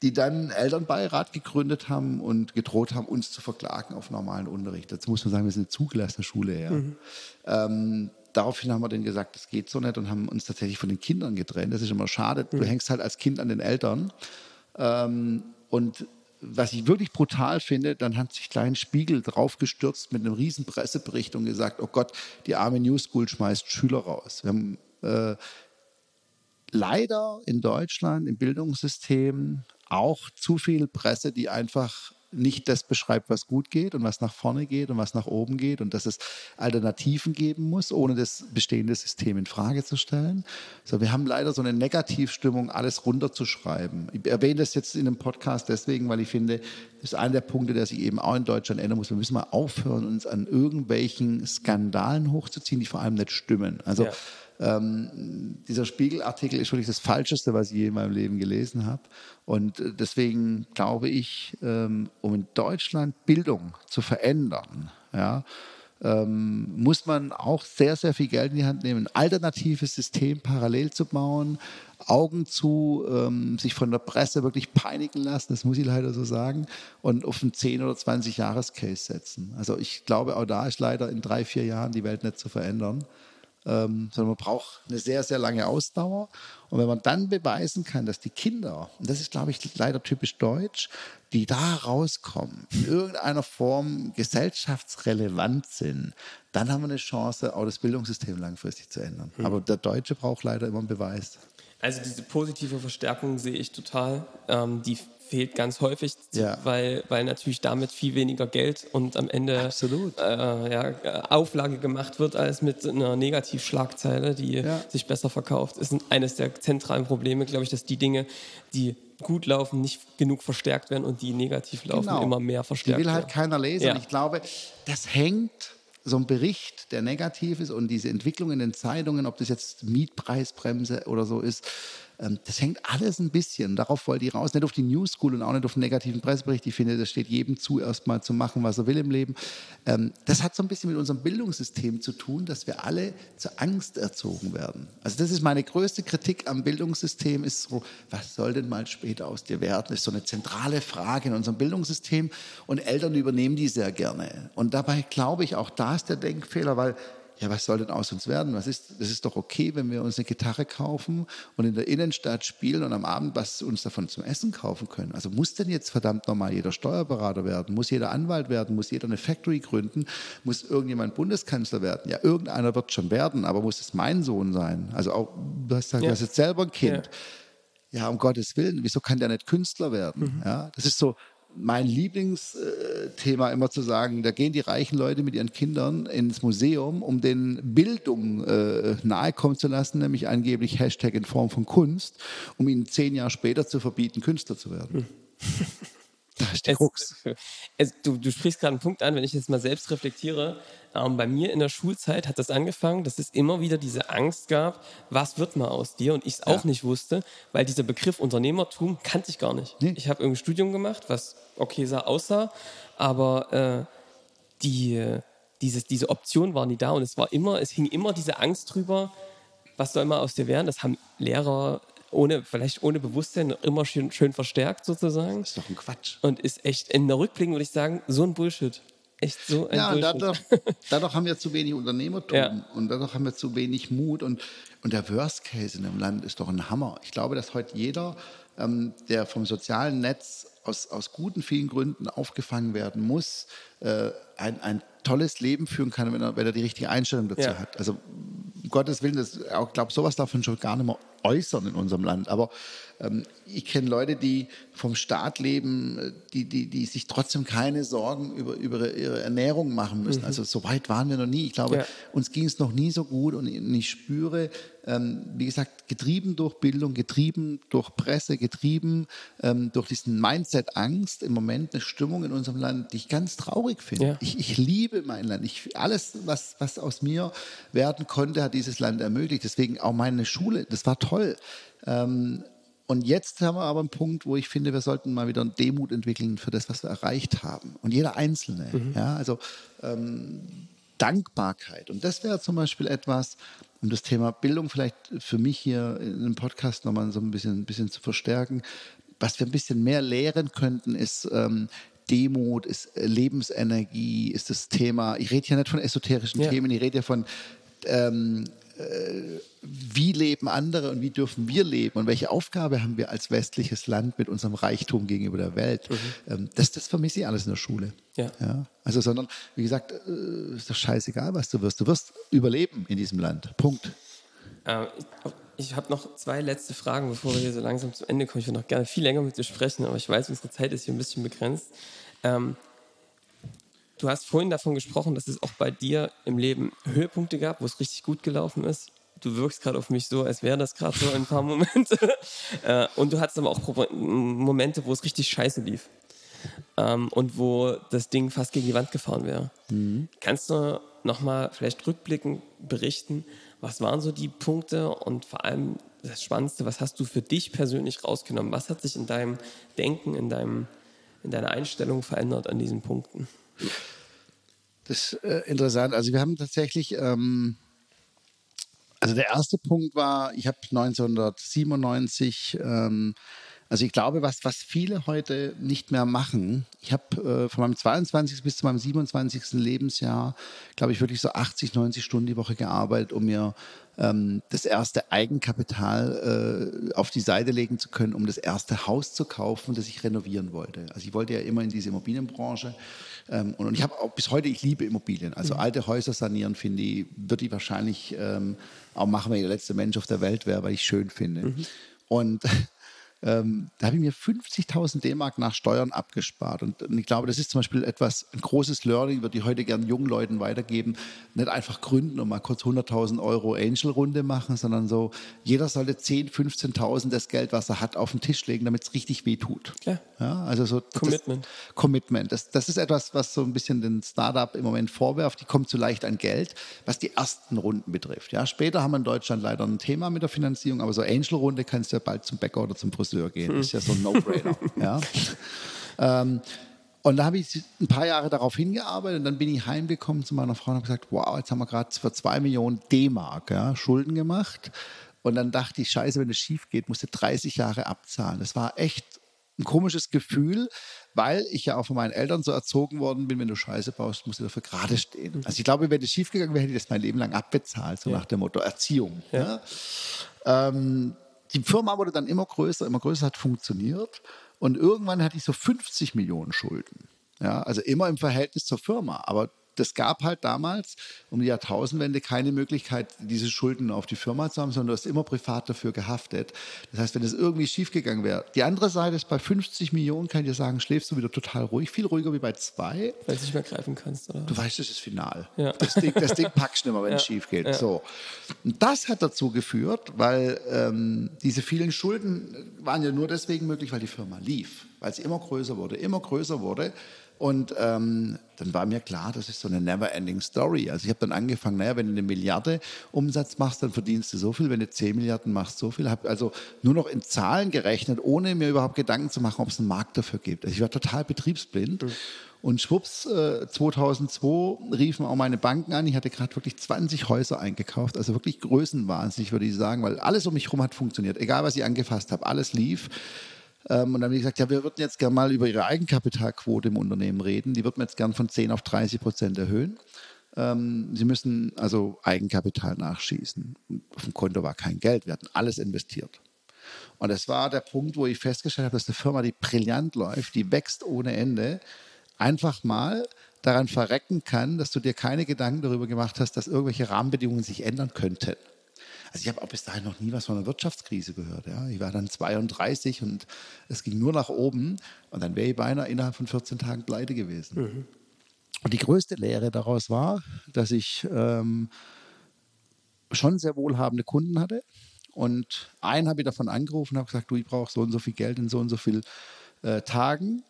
die dann Elternbeirat gegründet haben und gedroht haben, uns zu verklagen auf normalen Unterricht. Dazu muss man sagen, wir sind eine zugelassene Schule. Ja. Mhm. Ähm, daraufhin haben wir dann gesagt, das geht so nicht und haben uns tatsächlich von den Kindern getrennt. Das ist immer schade. Du mhm. hängst halt als Kind an den Eltern. Ähm, und was ich wirklich brutal finde, dann hat sich Klein Spiegel draufgestürzt mit einem riesen Pressebericht und gesagt, oh Gott, die arme New School schmeißt Schüler raus. Wir haben äh, leider in Deutschland im Bildungssystem auch zu viel Presse, die einfach nicht das beschreibt, was gut geht und was nach vorne geht und was nach oben geht und dass es Alternativen geben muss, ohne das bestehende System in Frage zu stellen. So, wir haben leider so eine Negativstimmung, alles runterzuschreiben. Ich erwähne das jetzt in einem Podcast deswegen, weil ich finde, das ist einer der Punkte, der sich eben auch in Deutschland ändern muss. Wir müssen mal aufhören, uns an irgendwelchen Skandalen hochzuziehen, die vor allem nicht stimmen. Also ja ähm, dieser Spiegelartikel ist wirklich das Falscheste, was ich je in meinem Leben gelesen habe. Und äh, deswegen glaube ich, ähm, um in Deutschland Bildung zu verändern, ja, ähm, muss man auch sehr, sehr viel Geld in die Hand nehmen, ein alternatives System parallel zu bauen, Augen zu, ähm, sich von der Presse wirklich peinigen lassen, das muss ich leider so sagen, und auf einen 10- oder 20-Jahres-Case setzen. Also ich glaube, auch da ist leider in drei, vier Jahren die Welt nicht zu verändern ähm, sondern man braucht eine sehr, sehr lange Ausdauer. Und wenn man dann beweisen kann, dass die Kinder, und das ist, glaube ich, leider typisch deutsch, die da rauskommen, in irgendeiner Form gesellschaftsrelevant sind, dann haben wir eine Chance, auch das Bildungssystem langfristig zu ändern. Mhm. Aber der Deutsche braucht leider immer einen Beweis. Also diese positive Verstärkung sehe ich total. Ähm, die fehlt ganz häufig, ja. weil, weil natürlich damit viel weniger Geld und am Ende äh, ja, Auflage gemacht wird als mit einer Negativschlagzeile, die ja. sich besser verkauft. Ist eines der zentralen Probleme, glaube ich, dass die Dinge, die gut laufen, nicht genug verstärkt werden und die negativ laufen genau. immer mehr verstärkt werden. Die will halt keiner lesen. Ich glaube, das hängt so ein Bericht, der negativ ist und diese Entwicklung in den Zeitungen, ob das jetzt Mietpreisbremse oder so ist, das hängt alles ein bisschen. Darauf wollte ich raus. Nicht auf die News School und auch nicht auf den negativen Pressebericht. Ich finde, das steht jedem zu, erstmal zu machen, was er will im Leben. Ähm, das hat so ein bisschen mit unserem Bildungssystem zu tun, dass wir alle zur Angst erzogen werden. Also das ist meine größte Kritik am Bildungssystem, ist so, was soll denn mal später aus dir werden? Das ist so eine zentrale Frage in unserem Bildungssystem und Eltern übernehmen die sehr gerne. Und dabei glaube ich, auch da ist der Denkfehler, weil ja, was soll denn aus uns werden? Was ist, das ist doch okay, wenn wir uns eine Gitarre kaufen und in der Innenstadt spielen und am Abend was uns davon zum Essen kaufen können. Also muss denn jetzt verdammt nochmal jeder Steuerberater werden? Muss jeder Anwalt werden? Muss jeder eine Factory gründen? Muss irgendjemand Bundeskanzler werden? Ja, irgendeiner wird schon werden, aber muss es mein Sohn sein? Also auch, du hast gesagt, ja. du hast jetzt selber ein Kind. Ja. ja. um Gottes Willen, wieso kann der nicht Künstler werden? Mhm. Ja, das ist so, mein Lieblingsthema immer zu sagen, da gehen die reichen Leute mit ihren Kindern ins Museum, um den Bildung äh, nahekommen zu lassen, nämlich angeblich Hashtag in Form von Kunst, um ihnen zehn Jahre später zu verbieten, Künstler zu werden. Hm. Da ist die Krux. Du, du, sprichst gerade einen Punkt an, wenn ich jetzt mal selbst reflektiere. Ähm, bei mir in der Schulzeit hat das angefangen, dass es immer wieder diese Angst gab, was wird mal aus dir? Und ich es auch ja. nicht wusste, weil dieser Begriff Unternehmertum kannte ich gar nicht. Nee. Ich habe irgendein Studium gemacht, was okay sah, aussah, aber äh, die, dieses, diese Option war nie da und es war immer, es hing immer diese Angst drüber, was soll mal aus dir werden? Das haben Lehrer ohne, vielleicht ohne Bewusstsein immer schön, schön verstärkt sozusagen. Das ist doch ein Quatsch. Und ist echt in der Rückblick, würde ich sagen, so ein Bullshit. Echt so ein Ja, und Bullshit. dadurch, dadurch haben wir zu wenig Unternehmertum Ja. und dadurch haben wir zu wenig Mut. Und, und der Worst Case in einem Land ist doch ein Hammer. Ich glaube, dass heute jeder, ähm, der vom sozialen Netz aus, aus guten, vielen Gründen aufgefangen werden muss, äh, ein, ein tolles Leben führen kann, wenn er, wenn er die richtige Einstellung dazu Ja. hat. Also um Gottes Willen, das, ich glaube, sowas darf man schon gar nicht mehr äußern in unserem Land. Aber ähm, ich kenne Leute, die vom Staat leben, die, die, die sich trotzdem keine Sorgen über, über ihre Ernährung machen müssen. Also so weit waren wir noch nie. Ich glaube, Ja. uns ging es noch nie so gut und ich spüre, ähm, wie gesagt, getrieben durch Bildung, getrieben durch Presse, getrieben ähm, durch diesen Mindset Angst im Moment eine Stimmung in unserem Land, die ich ganz traurig finde. Ja. Ich, ich liebe mein Land. Ich, alles, was, was aus mir werden konnte, hat dieses Land ermöglicht. Deswegen auch meine Schule, das war toll. Ähm, und jetzt haben wir aber einen Punkt, wo ich finde, wir sollten mal wieder einen Demut entwickeln für das, was wir erreicht haben. Und jeder Einzelne. Ja, also ähm, Dankbarkeit. Und das wäre zum Beispiel etwas, um das Thema Bildung vielleicht für mich hier in einem Podcast nochmal so ein bisschen, ein bisschen zu verstärken. Was wir ein bisschen mehr lehren könnten, ist ähm, Demut, ist äh, Lebensenergie, ist das Thema. Ich rede hier nicht von esoterischen Ja. Themen, ich rede ja von ähm, äh, wie leben andere und wie dürfen wir leben und welche Aufgabe haben wir als westliches Land mit unserem Reichtum gegenüber der Welt. Ähm, das, das vermisse ich alles in der Schule. Ja. Ja, also, sondern, wie gesagt, äh, ist doch scheißegal, was du wirst. Du wirst überleben in diesem Land. Punkt. Ähm, ich habe noch zwei letzte Fragen, bevor wir hier so langsam zum Ende kommen. Ich würde noch gerne viel länger mit dir sprechen, aber ich weiß, unsere Zeit ist hier ein bisschen begrenzt. Ähm, du hast vorhin davon gesprochen, dass es auch bei dir im Leben Höhepunkte gab, wo es richtig gut gelaufen ist. Du wirkst gerade auf mich so, als wäre das gerade so ein paar Momente. äh, und du hattest aber auch Momente, wo es richtig scheiße lief. Ähm, und wo das Ding fast gegen die Wand gefahren wäre. Kannst du nochmal vielleicht rückblickend berichten, was waren so die Punkte und vor allem das Spannendste, was hast du für dich persönlich rausgenommen? Was hat sich in deinem Denken, in, deinem, in deiner Einstellung verändert an diesen Punkten? Das ist äh, interessant. Also wir haben tatsächlich, ähm, also der erste Punkt war, ich habe 1997, ähm, also ich glaube, was, was viele heute nicht mehr machen, ich habe äh, von meinem 22. bis zu meinem 27. Lebensjahr, glaube ich, wirklich so 80, 90 Stunden die Woche gearbeitet, um mir ähm, das erste Eigenkapital äh, auf die Seite legen zu können, um das erste Haus zu kaufen, das ich renovieren wollte. Also ich wollte ja immer in diese Immobilienbranche. Ähm, und, und ich habe auch bis heute, ich liebe Immobilien. Also alte Häuser sanieren, finde ich, würde ich wahrscheinlich ähm, auch machen, wenn ich der letzte Mensch auf der Welt wäre, weil ich schön finde. Und ähm, da habe ich mir 50.000 D-Mark nach Steuern abgespart. Und, und ich glaube, das ist zum Beispiel etwas, ein großes Learning, würde ich heute gerne jungen Leuten weitergeben. Nicht einfach gründen und mal kurz 100.000 Euro Angel-Runde machen, sondern so, jeder sollte 10.000, 15.000 das Geld, was er hat, auf den Tisch legen, damit es richtig weh tut. Klar. Ja, also so das- Commitment. Commitment. Das, das ist etwas, was so ein bisschen den Startup im Moment vorwerft. Die kommen zu leicht an Geld, was die ersten Runden betrifft. Ja, später haben wir in Deutschland leider ein Thema mit der Finanzierung, aber so Angel-Runde kannst du ja bald zum Bäcker oder zum Friseur gehen. Das ist ja so ein No-Brainer. ja. ähm, und da habe ich ein paar Jahre darauf hingearbeitet und dann bin ich heimgekommen zu meiner Frau und habe gesagt, wow, jetzt haben wir gerade für zwei Millionen D-Mark ja, Schulden gemacht. Und dann dachte ich, scheiße, wenn es schief geht, musste 30 Jahre abzahlen. Das war echt ein komisches Gefühl, weil ich ja auch von meinen Eltern so erzogen worden bin, wenn du Scheiße baust, musst du dafür gerade stehen. Also ich glaube, wenn es schiefgegangen wäre, hätte ich das mein Leben lang abbezahlt, so nach dem Motto Erziehung. Ja. Ähm, die Firma wurde dann immer größer, immer größer, hat funktioniert. Und irgendwann hatte ich so 50 Millionen Schulden. Ja, also immer im Verhältnis zur Firma. Aber das gab halt damals um die Jahrtausendwende keine Möglichkeit, diese Schulden auf die Firma zu haben, sondern du hast immer privat dafür gehaftet. Das heißt, wenn es irgendwie schiefgegangen wäre. Die andere Seite ist, bei 50 Millionen kann ich dir sagen, schläfst du wieder total ruhig, viel ruhiger wie bei zwei. Weil du nicht mehr greifen kannst, oder? Du weißt, das ist final. Ja. Das, Ding, das Ding packst du nicht mehr, wenn es schief geht. So. Und das hat dazu geführt, weil ähm, diese vielen Schulden waren ja nur deswegen möglich, weil die Firma lief. Weil sie immer größer wurde, immer größer wurde. Und ähm, dann war mir klar, das ist so eine never-ending Story. Also ich habe dann angefangen, naja, wenn du eine Milliarde Umsatz machst, dann verdienst du so viel, wenn du 10 Milliarden machst, so viel. Habe also nur noch in Zahlen gerechnet, ohne mir überhaupt Gedanken zu machen, ob es einen Markt dafür gibt. Also ich war total betriebsblind. Mhm. Und schwupps, äh, 2002 riefen auch meine Banken an. Ich hatte gerade wirklich 20 Häuser eingekauft, also wirklich größenwahnsinnig, würde ich sagen, weil alles um mich herum hat funktioniert. Egal, was ich angefasst habe, alles lief. Ähm, und dann habe ich gesagt, ja, wir würden jetzt gerne mal über Ihre Eigenkapitalquote im Unternehmen reden. Die würden wir jetzt gerne von 10 auf 30 Prozent erhöhen. Ähm, Sie müssen also Eigenkapital nachschießen. Auf dem Konto war kein Geld, wir hatten alles investiert. Und das war der Punkt, wo ich festgestellt habe, dass eine Firma, die brillant läuft, die wächst ohne Ende, einfach mal daran verrecken kann, dass du dir keine Gedanken darüber gemacht hast, dass irgendwelche Rahmenbedingungen sich ändern könnten. Also ich habe auch bis dahin noch nie was von einer Wirtschaftskrise gehört. Ja. Ich war dann 32 und es ging nur nach oben und dann wäre ich beinahe innerhalb von 14 Tagen pleite gewesen. Mhm. Und die größte Lehre daraus war, dass ich ähm, schon sehr wohlhabende Kunden hatte. Und einen habe ich davon angerufen und habe gesagt, du, ich brauche so und so viel Geld in so und so vielen äh, Tagen.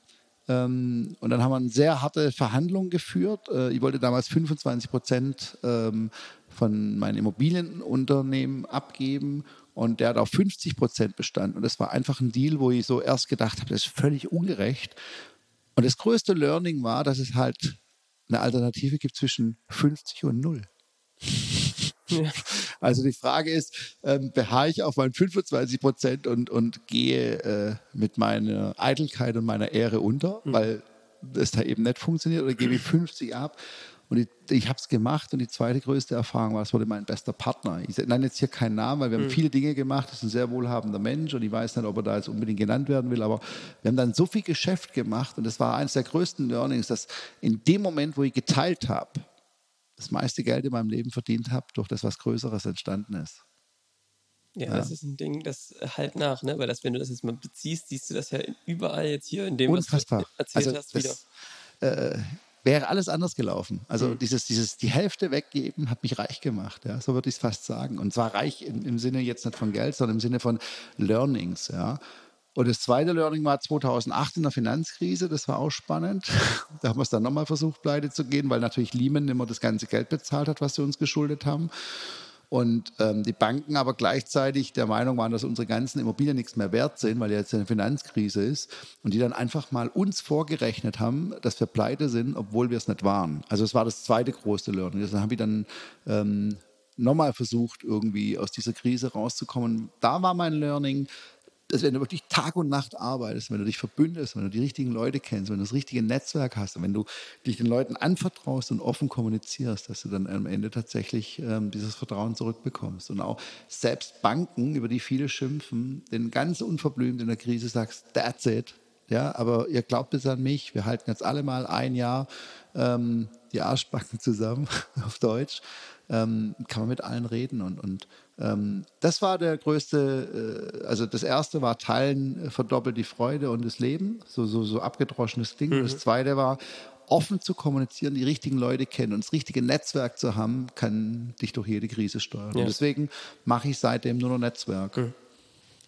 Ähm, und dann haben wir eine sehr harte Verhandlung geführt. Äh, ich wollte damals 25 Prozent ähm, von meinem Immobilienunternehmen abgeben und der hat auf 50 Prozent bestanden. Und das war einfach ein Deal, wo ich so erst gedacht habe, das ist völlig ungerecht. Und das größte Learning war, dass es halt eine Alternative gibt zwischen 50 und 0. Ja. Also die Frage ist, ähm, beharre ich auf meinen 25 Prozent und, und gehe äh, mit meiner Eitelkeit und meiner Ehre unter, mhm. weil es da eben nicht funktioniert, oder gebe ich 50 ab und ich, ich habe es gemacht und die zweite größte Erfahrung war, es wurde mein bester Partner. Ich nenne jetzt hier keinen Namen, weil wir mhm. haben viele Dinge gemacht. Das ist ein sehr wohlhabender Mensch und ich weiß nicht, ob er da jetzt unbedingt genannt werden will, aber wir haben dann so viel Geschäft gemacht und das war eines der größten Learnings, dass in dem Moment, wo ich geteilt habe, das meiste Geld in meinem Leben verdient habe, durch das was Größeres entstanden ist. Ja, ja, das ist ein Ding, das halt nach, ne? Weil das, wenn du das jetzt mal beziehst, siehst du das ja überall jetzt hier in dem, Unfassbar. was du erzählt also hast, wieder. Äh, wäre alles anders gelaufen. Also mhm. dieses, dieses, die Hälfte weggeben hat mich reich gemacht, ja, so würde ich es fast sagen. Und zwar reich im, im Sinne jetzt nicht von Geld, sondern im Sinne von Learnings, ja. Und das zweite Learning war 2008 in der Finanzkrise, das war auch spannend. Da haben wir es dann nochmal versucht, pleite zu gehen, weil natürlich Lehman immer das ganze Geld bezahlt hat, was sie uns geschuldet haben und ähm, die Banken aber gleichzeitig der Meinung waren, dass unsere ganzen Immobilien nichts mehr wert sind, weil jetzt eine Finanzkrise ist und die dann einfach mal uns vorgerechnet haben, dass wir pleite sind, obwohl wir es nicht waren. Also es war das zweite große Learning. Das habe ich dann ähm, nochmal versucht, irgendwie aus dieser Krise rauszukommen. Da war mein Learning, dass wenn du wirklich Tag und Nacht arbeitest, wenn du dich verbündest, wenn du die richtigen Leute kennst, wenn du das richtige Netzwerk hast und wenn du dich den Leuten anvertraust und offen kommunizierst, dass du dann am Ende tatsächlich ähm, dieses Vertrauen zurückbekommst. Und auch selbst Banken, über die viele schimpfen, den ganz unverblümt in der Krise sagst, that's it. Ja, aber ihr glaubt es an mich, wir halten jetzt alle mal ein Jahr ähm, die Arschbacken zusammen auf Deutsch ähm, kann man mit allen reden. Und, und ähm, das war der größte, äh, also das erste war Teilen äh, verdoppelt die Freude und das Leben, so, so, so abgedroschenes Ding. Mhm. Das zweite war, offen zu kommunizieren, die richtigen Leute kennen und das richtige Netzwerk zu haben, kann dich durch jede Krise steuern. Ja. Und deswegen mache ich seitdem nur noch Netzwerk. Mhm.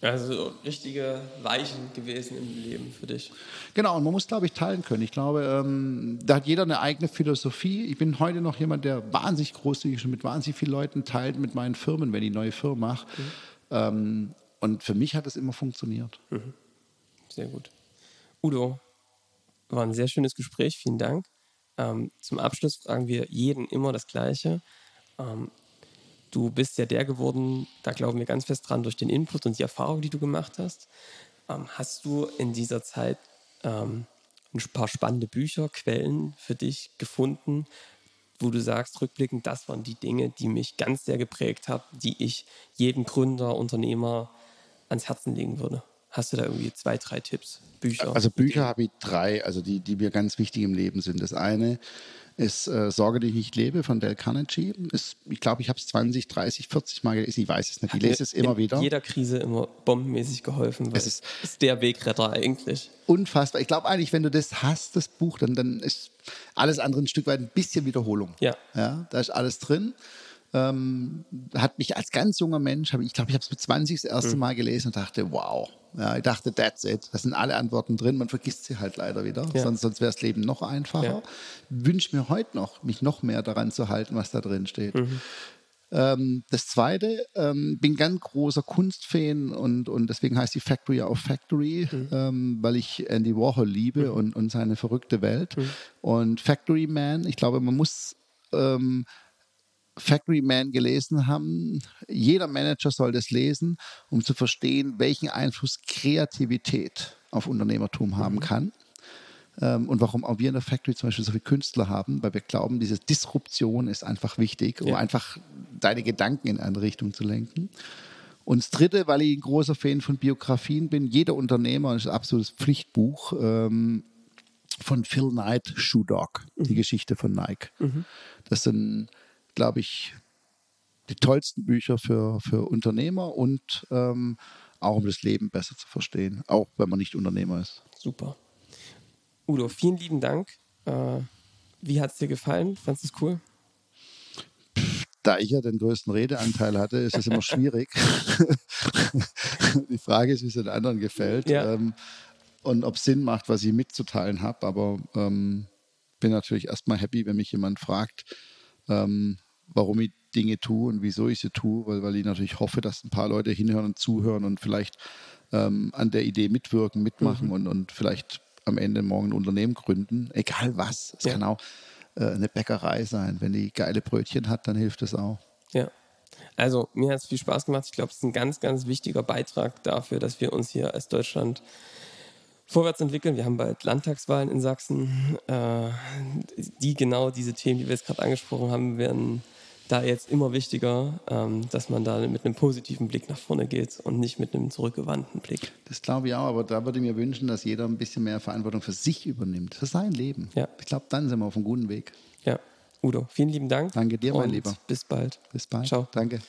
Also richtige Weichen gewesen im Leben für dich. Genau, und man muss, glaube ich, teilen können. Ich glaube, ähm, da hat jeder eine eigene Philosophie. Ich bin heute noch jemand, der wahnsinnig großzügig schon mit wahnsinnig vielen Leuten teilt mit meinen Firmen, wenn ich neue Firmen mache. Mhm. Ähm, und für mich hat es immer funktioniert. Mhm. Sehr gut. Udo, war ein sehr schönes Gespräch. Vielen Dank. Ähm, zum Abschluss fragen wir jeden immer das Gleiche. Du bist ja der geworden, da glauben wir ganz fest dran, durch den Input und die Erfahrung, die du gemacht hast. Ähm, hast du in dieser Zeit ähm, ein paar spannende Bücher, Quellen für dich gefunden, wo du sagst, rückblickend, das waren die Dinge, die mich ganz sehr geprägt haben, die ich jedem Gründer, Unternehmer ans Herzen legen würde? Hast du da irgendwie zwei, drei Tipps, Bücher? Also Bücher habe ich drei, also die, die mir ganz wichtig im Leben sind. Das eine ist äh, Sorge, die ich nicht lebe von Dale Carnegie. Ist, ich glaube, ich habe es 20, 30, 40 Mal gelesen. Ich weiß es nicht. Ich lese es immer wieder. In jeder Krise immer bombenmäßig geholfen. es ist, ist der Wegretter eigentlich. Unfassbar. Ich glaube eigentlich, wenn du das hast, das Buch, dann, dann ist alles andere ein Stück weit ein bisschen Wiederholung. Ja. ja da ist alles drin. Ähm, hat mich als ganz junger Mensch, hab, ich glaube, ich habe es mit 20 das erste mhm. Mal gelesen und dachte, wow, Ja, ich dachte, that's it. Da sind alle Antworten drin. Man vergisst sie halt leider wieder. Ja. Sonst, sonst wäre das Leben noch einfacher. Ja. Wünsche mir heute noch, mich noch mehr daran zu halten, was da drin steht. Mhm. Ähm, das zweite, ähm, bin ganz großer Kunstfan und, und deswegen heißt die Factory auch Factory, mhm. ähm, weil ich Andy Warhol liebe mhm. und, und seine verrückte Welt. Mhm. Und Factory Man, ich glaube, man muss Factory Man gelesen haben. Jeder Manager soll das lesen, um zu verstehen, welchen Einfluss Kreativität auf Unternehmertum haben mhm. kann. Ähm, und warum auch wir in der Factory zum Beispiel so viele Künstler haben, weil wir glauben, diese Disruption ist einfach wichtig, um ja. einfach deine Gedanken in eine Richtung zu lenken. Und das Dritte, weil ich ein großer Fan von Biografien bin, jeder Unternehmer, das ist ein absolutes Pflichtbuch ähm, von Phil Knight, Shoe Dog, mhm. die Geschichte von Nike. Mhm. Das sind, glaube ich, die tollsten Bücher für, für Unternehmer und ähm, auch um das Leben besser zu verstehen, auch wenn man nicht Unternehmer ist. Super. Udo, vielen lieben Dank. Äh, wie hat es dir gefallen? Fandest du es cool? Da ich ja den größten Redeanteil hatte, ist es immer schwierig. Die Frage ist, wie es den anderen gefällt ja. ähm, und ob es Sinn macht, was ich mitzuteilen habe. Aber ähm, bin natürlich erstmal happy, wenn mich jemand fragt, ähm, warum ich Dinge tue und wieso ich sie tue, weil, weil ich natürlich hoffe, dass ein paar Leute hinhören und zuhören und vielleicht ähm, an der Idee mitwirken, mitmachen mhm. und, und vielleicht am Ende morgen ein Unternehmen gründen, egal was. Es ja. kann auch äh, eine Bäckerei sein. Wenn die geile Brötchen hat, dann hilft es auch. Ja. Also mir hat es viel Spaß gemacht. Ich glaube, es ist ein ganz, ganz wichtiger Beitrag dafür, dass wir uns hier als Deutschland vorwärts entwickeln. Wir haben bald Landtagswahlen in Sachsen, äh, die genau diese Themen, die wir jetzt gerade angesprochen haben, werden da jetzt immer wichtiger, ähm, dass man da mit einem positiven Blick nach vorne geht und nicht mit einem zurückgewandten Blick. Das glaube ich auch, aber da würde ich mir wünschen, dass jeder ein bisschen mehr Verantwortung für sich übernimmt, für sein Leben. Ja. Ich glaube, dann sind wir auf einem guten Weg. Ja. Udo, vielen lieben Dank. Danke dir, mein Lieber. Bis bald. Bis bald. Ciao. Danke.